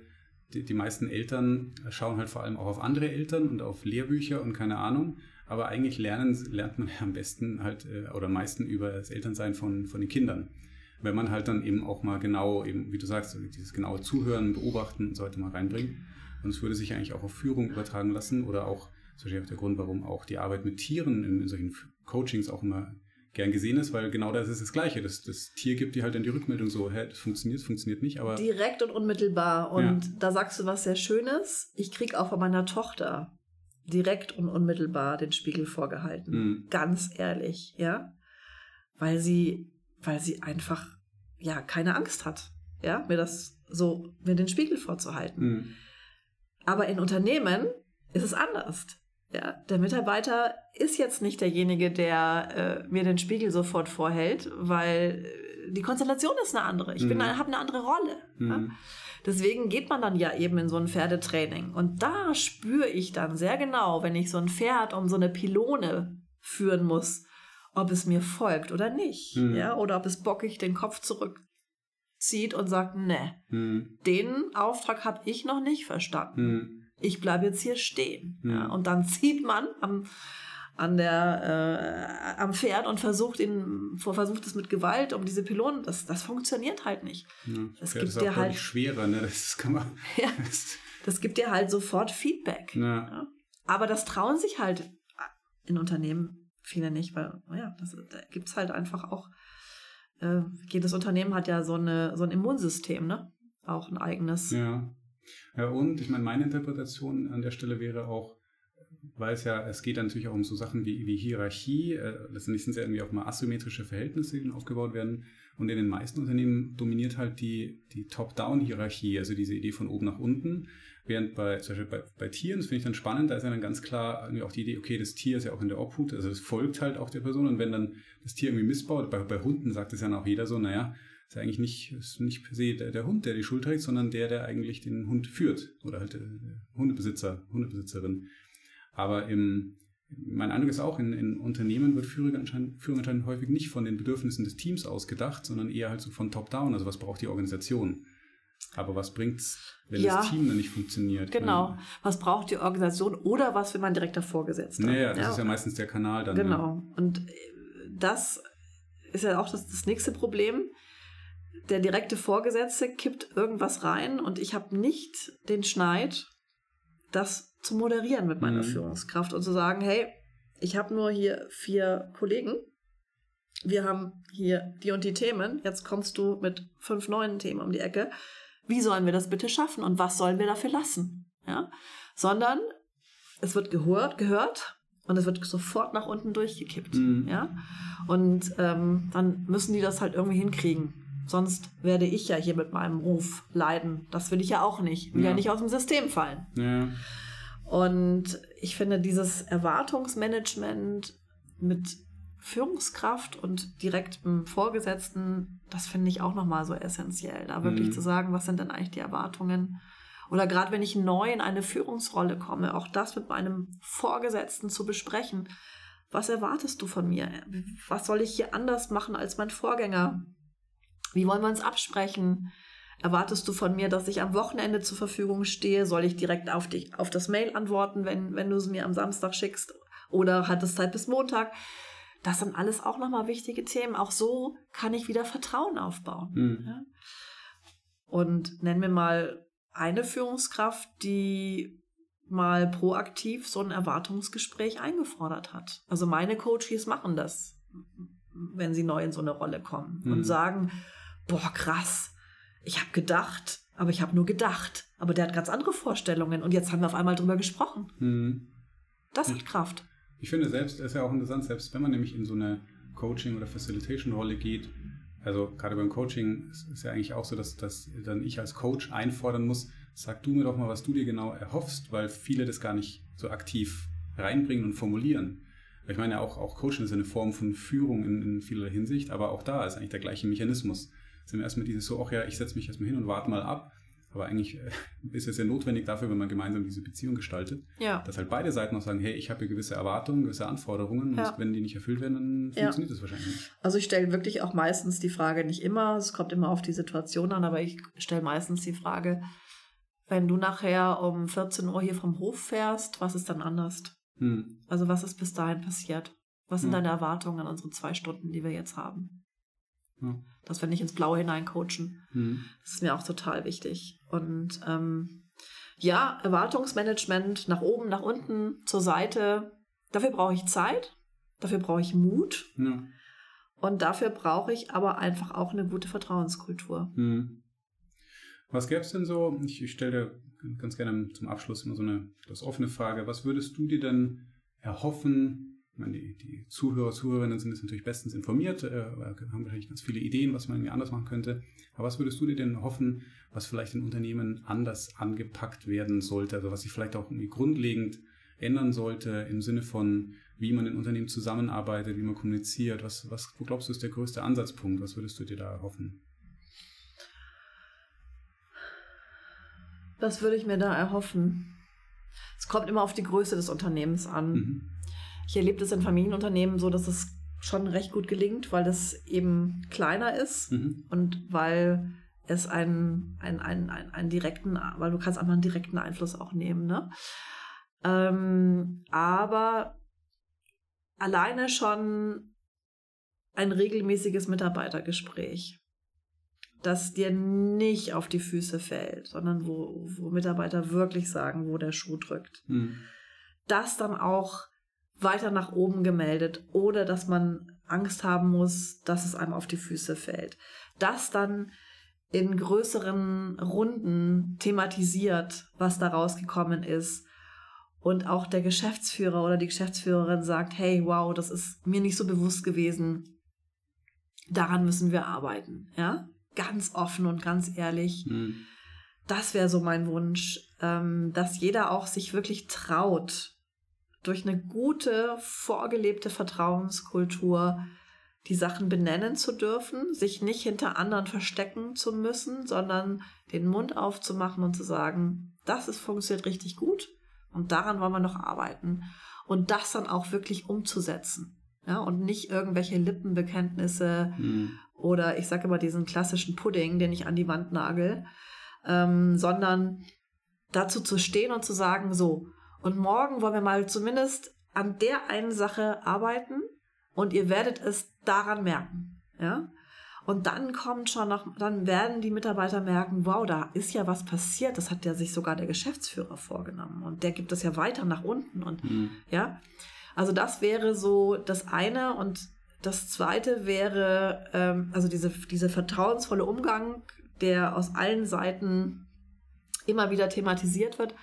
die, die meisten Eltern schauen halt vor allem auch auf andere Eltern und auf Lehrbücher und keine Ahnung. Aber eigentlich lernen, lernt man ja am besten halt äh, oder am meisten über das Elternsein von, von den Kindern. Wenn man halt dann eben auch mal genau, eben, wie du sagst, dieses genaue Zuhören, Beobachten sollte man reinbringen. Und es würde sich eigentlich auch auf Führung übertragen lassen oder auch, ist auch der Grund, warum auch die Arbeit mit Tieren in, in solchen Coachings auch immer gern gesehen ist, weil genau das ist das Gleiche. Das, das Tier gibt dir halt dann die Rückmeldung so, hä, das funktioniert, das funktioniert nicht, aber. Direkt und unmittelbar. Und ja. da sagst du was sehr Schönes. Ich krieg auch von meiner Tochter direkt und unmittelbar den Spiegel vorgehalten. Mhm. Ganz ehrlich, ja. Weil sie, weil sie einfach, ja, keine Angst hat, ja, mir das so, mir den Spiegel vorzuhalten. Mhm. Aber in Unternehmen ist es anders. Ja, der Mitarbeiter ist jetzt nicht derjenige, der äh, mir den Spiegel sofort vorhält, weil äh, die Konstellation ist eine andere. Ich mhm. habe eine andere Rolle. Mhm. Ja? Deswegen geht man dann ja eben in so ein Pferdetraining. Und da spüre ich dann sehr genau, wenn ich so ein Pferd um so eine Pylone führen muss, ob es mir folgt oder nicht. Mhm. Ja, oder ob es bockig den Kopf zurückzieht und sagt, ne, mhm. den Auftrag habe ich noch nicht verstanden. Mhm. ich bleibe jetzt hier stehen. Mhm. Ja, und dann zieht man am, an der, äh, am Pferd und versucht ihn, versucht es mit Gewalt um diese Pylonen. Das, das funktioniert halt nicht. Das Pferd gibt dir halt- schwerer, ne? Das kann man. Ja. Das gibt dir halt sofort Feedback. Ja. Aber das trauen sich halt in Unternehmen viele nicht, weil, naja, das, da gibt es halt einfach auch, äh, jedes Unternehmen hat ja so, eine, so ein Immunsystem, ne? Auch ein eigenes. Ja. ja, und ich meine, meine Interpretation an der Stelle wäre auch, weil es ja, es geht dann natürlich auch um so Sachen wie, wie Hierarchie, äh, letztendlich sind es ja irgendwie auch mal asymmetrische Verhältnisse, die aufgebaut werden. Und in den meisten Unternehmen dominiert halt die, die Top-Down-Hierarchie, also diese Idee von oben nach unten. Während bei, zum Beispiel bei, bei Tieren, das finde ich dann spannend, da ist ja dann ganz klar auch die Idee, okay, das Tier ist ja auch in der Obhut, also es folgt halt auch der Person. Und wenn dann das Tier irgendwie missbaut, bei, bei Hunden sagt es ja dann auch jeder so, naja, ist ja eigentlich nicht, ist nicht per se der, der Hund, der die Schuld trägt, sondern der, der eigentlich den Hund führt. Oder halt der, der Hundebesitzer, Hundebesitzerin. Aber im, mein Eindruck ist auch, in, in Unternehmen wird Führung anscheinend, Führung anscheinend häufig nicht von den Bedürfnissen des Teams ausgedacht, sondern eher halt so von top-down. Also was braucht die Organisation? Aber was bringt's, wenn Ja. das Team dann nicht funktioniert? Genau. Was braucht die Organisation oder was will man direkt davor gesetzt haben? Naja, das ist ja meistens der Kanal dann. Ne? Genau. Und äh, das ist ja auch das, das nächste Problem. Der direkte Vorgesetzte kippt irgendwas rein und ich habe nicht den Schneid, das zu moderieren mit meiner Mhm. Führungskraft und zu sagen, hey, ich habe nur hier vier Kollegen, wir haben hier die und die Themen, jetzt kommst du mit fünf neuen Themen um die Ecke. Wie sollen wir das bitte schaffen und was sollen wir dafür lassen? Ja? Sondern es wird gehört, gehört und es wird sofort nach unten durchgekippt. Mhm. Ja? Und ähm, dann müssen die das halt irgendwie hinkriegen. Sonst werde ich ja hier mit meinem Ruf leiden. Das will ich ja auch nicht. Will ja, Ja. nicht aus dem System fallen. Ja. Und ich finde, dieses Erwartungsmanagement mit Führungskraft und direktem Vorgesetzten, das finde ich auch nochmal so essentiell. Da wirklich Mhm. zu sagen, was sind denn eigentlich die Erwartungen? Oder gerade wenn ich neu in eine Führungsrolle komme, auch das mit meinem Vorgesetzten zu besprechen. Was erwartest du von mir? Was soll ich hier anders machen als mein Vorgänger? Wie wollen wir uns absprechen? Erwartest du von mir, dass ich am Wochenende zur Verfügung stehe? Soll ich direkt auf, dich, auf das Mail antworten, wenn, wenn du es mir am Samstag schickst? Oder hat es Zeit bis Montag? Das sind alles auch nochmal wichtige Themen. Auch so kann ich wieder Vertrauen aufbauen. Mhm. Ja? Und nenn mir mal eine Führungskraft, die mal proaktiv so ein Erwartungsgespräch eingefordert hat. Also meine Coaches machen das, wenn sie neu in so eine Rolle kommen und Mhm. sagen, boah, krass, ich habe gedacht, aber ich habe nur gedacht. Aber der hat ganz andere Vorstellungen und jetzt haben wir auf einmal drüber gesprochen. Mhm. Das hat Kraft. Ich finde selbst, ist ja auch interessant, selbst wenn man nämlich in so eine Coaching- oder Facilitation-Rolle geht, also gerade beim Coaching ist ja eigentlich auch so, dass, dass dann ich als Coach einfordern muss, sag du mir doch mal, was du dir genau erhoffst, weil viele das gar nicht so aktiv reinbringen und formulieren. Ich meine, auch, auch Coaching ist eine Form von Führung in, in vieler Hinsicht, aber auch da ist eigentlich der gleiche Mechanismus. Sind wir erstmal dieses so, ach ja, ich setze mich erstmal hin und warte mal ab. Aber eigentlich äh, ist es ja notwendig dafür, wenn man gemeinsam diese Beziehung gestaltet, Ja. dass halt beide Seiten auch sagen, hey, ich habe hier gewisse Erwartungen, gewisse Anforderungen Ja. und wenn die nicht erfüllt werden, dann Ja. funktioniert das wahrscheinlich nicht. Also ich stelle wirklich auch meistens die Frage, nicht immer, es kommt immer auf die Situation an, aber ich stelle meistens die Frage, wenn du nachher um 14 Uhr hier vom Hof fährst, was ist dann anders? Hm. Also was ist bis dahin passiert? Was sind Ja. deine Erwartungen an unsere zwei Stunden, die wir jetzt haben? Ja. Das will ich ins Blaue hinein coachen. Hm. Das ist mir auch total wichtig. Und ähm, ja, Erwartungsmanagement nach oben, nach unten, zur Seite. Dafür brauche ich Zeit, dafür brauche ich Mut Ja. und dafür brauche ich aber einfach auch eine gute Vertrauenskultur. Hm. Was gäbe es denn so? Ich, ich stelle dir ganz gerne zum Abschluss immer so eine das offene Frage. Was würdest du dir denn erhoffen? Ich meine, die, die Zuhörer, Zuhörerinnen sind jetzt natürlich bestens informiert, äh, haben wahrscheinlich ganz viele Ideen, was man irgendwie anders machen könnte. Aber was würdest du dir denn hoffen, was vielleicht in Unternehmen anders angepackt werden sollte? Also was sich vielleicht auch irgendwie grundlegend ändern sollte im Sinne von, wie man in Unternehmen zusammenarbeitet, wie man kommuniziert? Was, was wo glaubst du, ist der größte Ansatzpunkt? Was würdest du dir da erhoffen? Was würde ich mir da erhoffen? Es kommt immer auf die Größe des Unternehmens an. Mhm. Ich erlebe das in Familienunternehmen so, dass es schon recht gut gelingt, weil das eben kleiner ist Mhm. und weil es einen, einen, einen, einen, einen direkten, weil du kannst einfach einen direkten Einfluss auch nehmen, ne? Ähm, aber alleine schon ein regelmäßiges Mitarbeitergespräch, das dir nicht auf die Füße fällt, sondern wo, wo Mitarbeiter wirklich sagen, wo der Schuh drückt. Mhm. Das dann auch weiter nach oben gemeldet, oder dass man Angst haben muss, dass es einem auf die Füße fällt. Das dann in größeren Runden thematisiert, was da rausgekommen ist. Und auch der Geschäftsführer oder die Geschäftsführerin sagt, hey, wow, das ist mir nicht so bewusst gewesen. Daran müssen wir arbeiten. Ja, ganz offen und ganz ehrlich. Mhm. Das wäre so mein Wunsch, ähm, dass jeder auch sich wirklich traut, durch eine gute, vorgelebte Vertrauenskultur die Sachen benennen zu dürfen, sich nicht hinter anderen verstecken zu müssen, sondern den Mund aufzumachen und zu sagen, das ist funktioniert richtig gut und daran wollen wir noch arbeiten und das dann auch wirklich umzusetzen. Ja, und nicht irgendwelche Lippenbekenntnisse mhm. oder ich sage immer diesen klassischen Pudding, den ich an die Wand nagel, ähm, sondern dazu zu stehen und zu sagen, so, und morgen wollen wir mal zumindest an der einen Sache arbeiten und ihr werdet es daran merken. Ja? Und dann kommt schon noch, dann werden die Mitarbeiter merken, wow, da ist ja was passiert. Das hat ja sich sogar der Geschäftsführer vorgenommen. Und der gibt es ja weiter nach unten. Und mhm. ja, also das wäre so das eine. Und das zweite wäre, ähm, also diese, diese vertrauensvolle Umgang, der aus allen Seiten immer wieder thematisiert wird.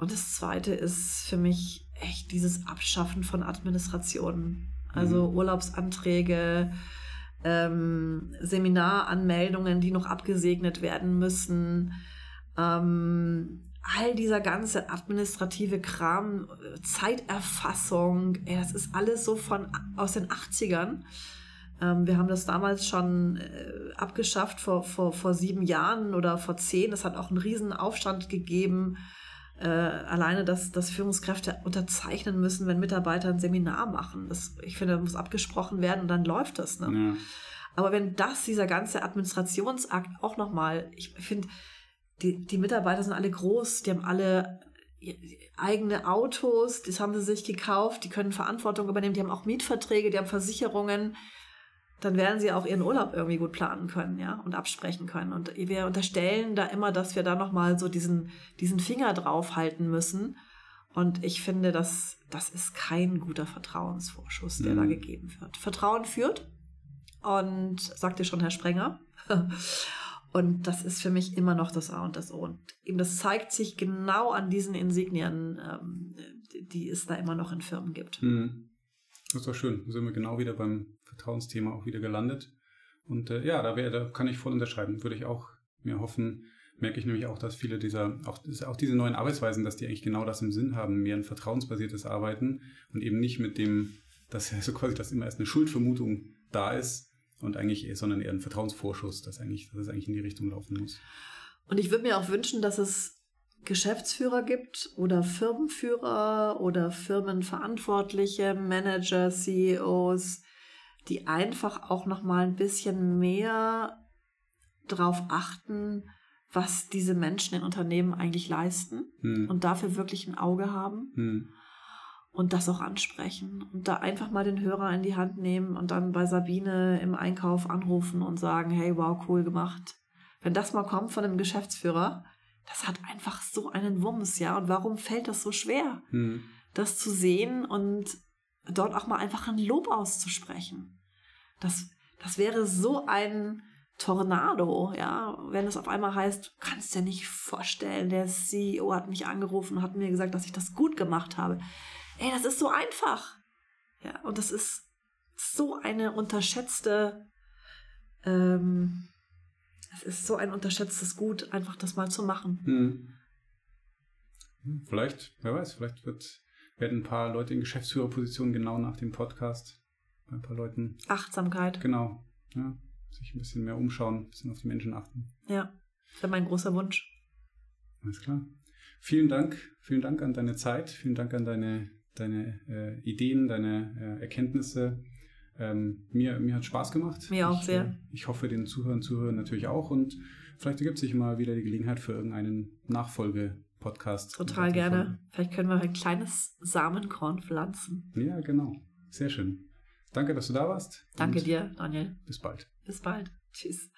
Und das zweite ist für mich echt dieses Abschaffen von Administrationen. Also mhm. Urlaubsanträge, ähm, Seminaranmeldungen, die noch abgesegnet werden müssen. Ähm, all dieser ganze administrative Kram, Zeiterfassung, ey, das ist alles so von aus den 80ern. Ähm, wir haben das damals schon äh, abgeschafft vor, vor, vor sieben Jahren oder vor zehn. Es hat auch einen riesen Aufstand gegeben äh, alleine, dass, dass Führungskräfte unterzeichnen müssen, wenn Mitarbeiter ein Seminar machen. Das, ich finde, das muss abgesprochen werden und dann läuft das. Ne? Ja. Aber wenn das, dieser ganze Administrationsakt auch nochmal, ich finde, die, die Mitarbeiter sind alle groß, die haben alle eigene Autos, das haben sie sich gekauft, die können Verantwortung übernehmen, die haben auch Mietverträge, die haben Versicherungen, dann werden sie auch ihren Urlaub irgendwie gut planen können, ja, und absprechen können. Und wir unterstellen da immer, dass wir da nochmal so diesen, diesen Finger drauf halten müssen. Und ich finde, dass das ist kein guter Vertrauensvorschuss, der mhm. da gegeben wird. Vertrauen führt. Und sagte schon Herr Sprenger. Und das ist für mich immer noch das A und das O. Und eben das zeigt sich genau an diesen Insignien, ähm, die es da immer noch in Firmen gibt. Mhm. Das ist doch schön. Da sind wir genau wieder beim Vertrauensthema auch wieder gelandet. Und äh, ja, da, wär, da kann ich voll unterschreiben. Würde ich auch mir hoffen, merke ich nämlich auch, dass viele dieser, auch, auch diese neuen Arbeitsweisen, dass die eigentlich genau das im Sinn haben, mehr ein vertrauensbasiertes Arbeiten und eben nicht mit dem, dass ja so quasi, dass immer erst eine Schuldvermutung da ist und eigentlich, sondern eher ein Vertrauensvorschuss, dass eigentlich, dass es eigentlich in die Richtung laufen muss. Und ich würde mir auch wünschen, dass es Geschäftsführer gibt oder Firmenführer oder Firmenverantwortliche, Manager, CEOs, die einfach auch noch mal ein bisschen mehr darauf achten, was diese Menschen in Unternehmen eigentlich leisten hm. und dafür wirklich ein Auge haben hm. und das auch ansprechen und da einfach mal den Hörer in die Hand nehmen und dann bei Sabine im Einkauf anrufen und sagen, hey, wow, cool gemacht. Wenn das mal kommt von einem Geschäftsführer, das hat einfach so einen Wumms, ja. Und warum fällt das so schwer, hm. das zu sehen und dort auch mal einfach ein Lob auszusprechen? Das, das wäre so ein Tornado, ja, wenn es auf einmal heißt, du kannst dir nicht vorstellen, der CEO hat mich angerufen und hat mir gesagt, dass ich das gut gemacht habe. Ey, das ist so einfach. Ja, und das ist so eine unterschätzte ähm, es ist so ein unterschätztes Gut, einfach das mal zu machen. Hm. Vielleicht, wer weiß, vielleicht wird, werden ein paar Leute in Geschäftsführerpositionen genau nach dem Podcast bei ein paar Leuten. Achtsamkeit. Genau. Ja, sich ein bisschen mehr umschauen, ein bisschen auf die Menschen achten. Ja, das wäre mein großer Wunsch. Alles klar. Vielen Dank, vielen Dank an deine Zeit, vielen Dank an deine, deine äh, Ideen, deine äh, Erkenntnisse. Ähm, mir, mir hat Spaß gemacht. Mir auch ich, sehr. Äh, ich hoffe, den Zuhörern, Zuhörern natürlich auch. Und vielleicht ergibt sich mal wieder die Gelegenheit für irgendeinen Nachfolge-Podcast. Total gerne. Vielleicht können wir ein kleines Samenkorn pflanzen. Ja, genau. Sehr schön. Danke, dass du da warst. Danke dir, Daniel. Bis bald. Bis bald. Tschüss.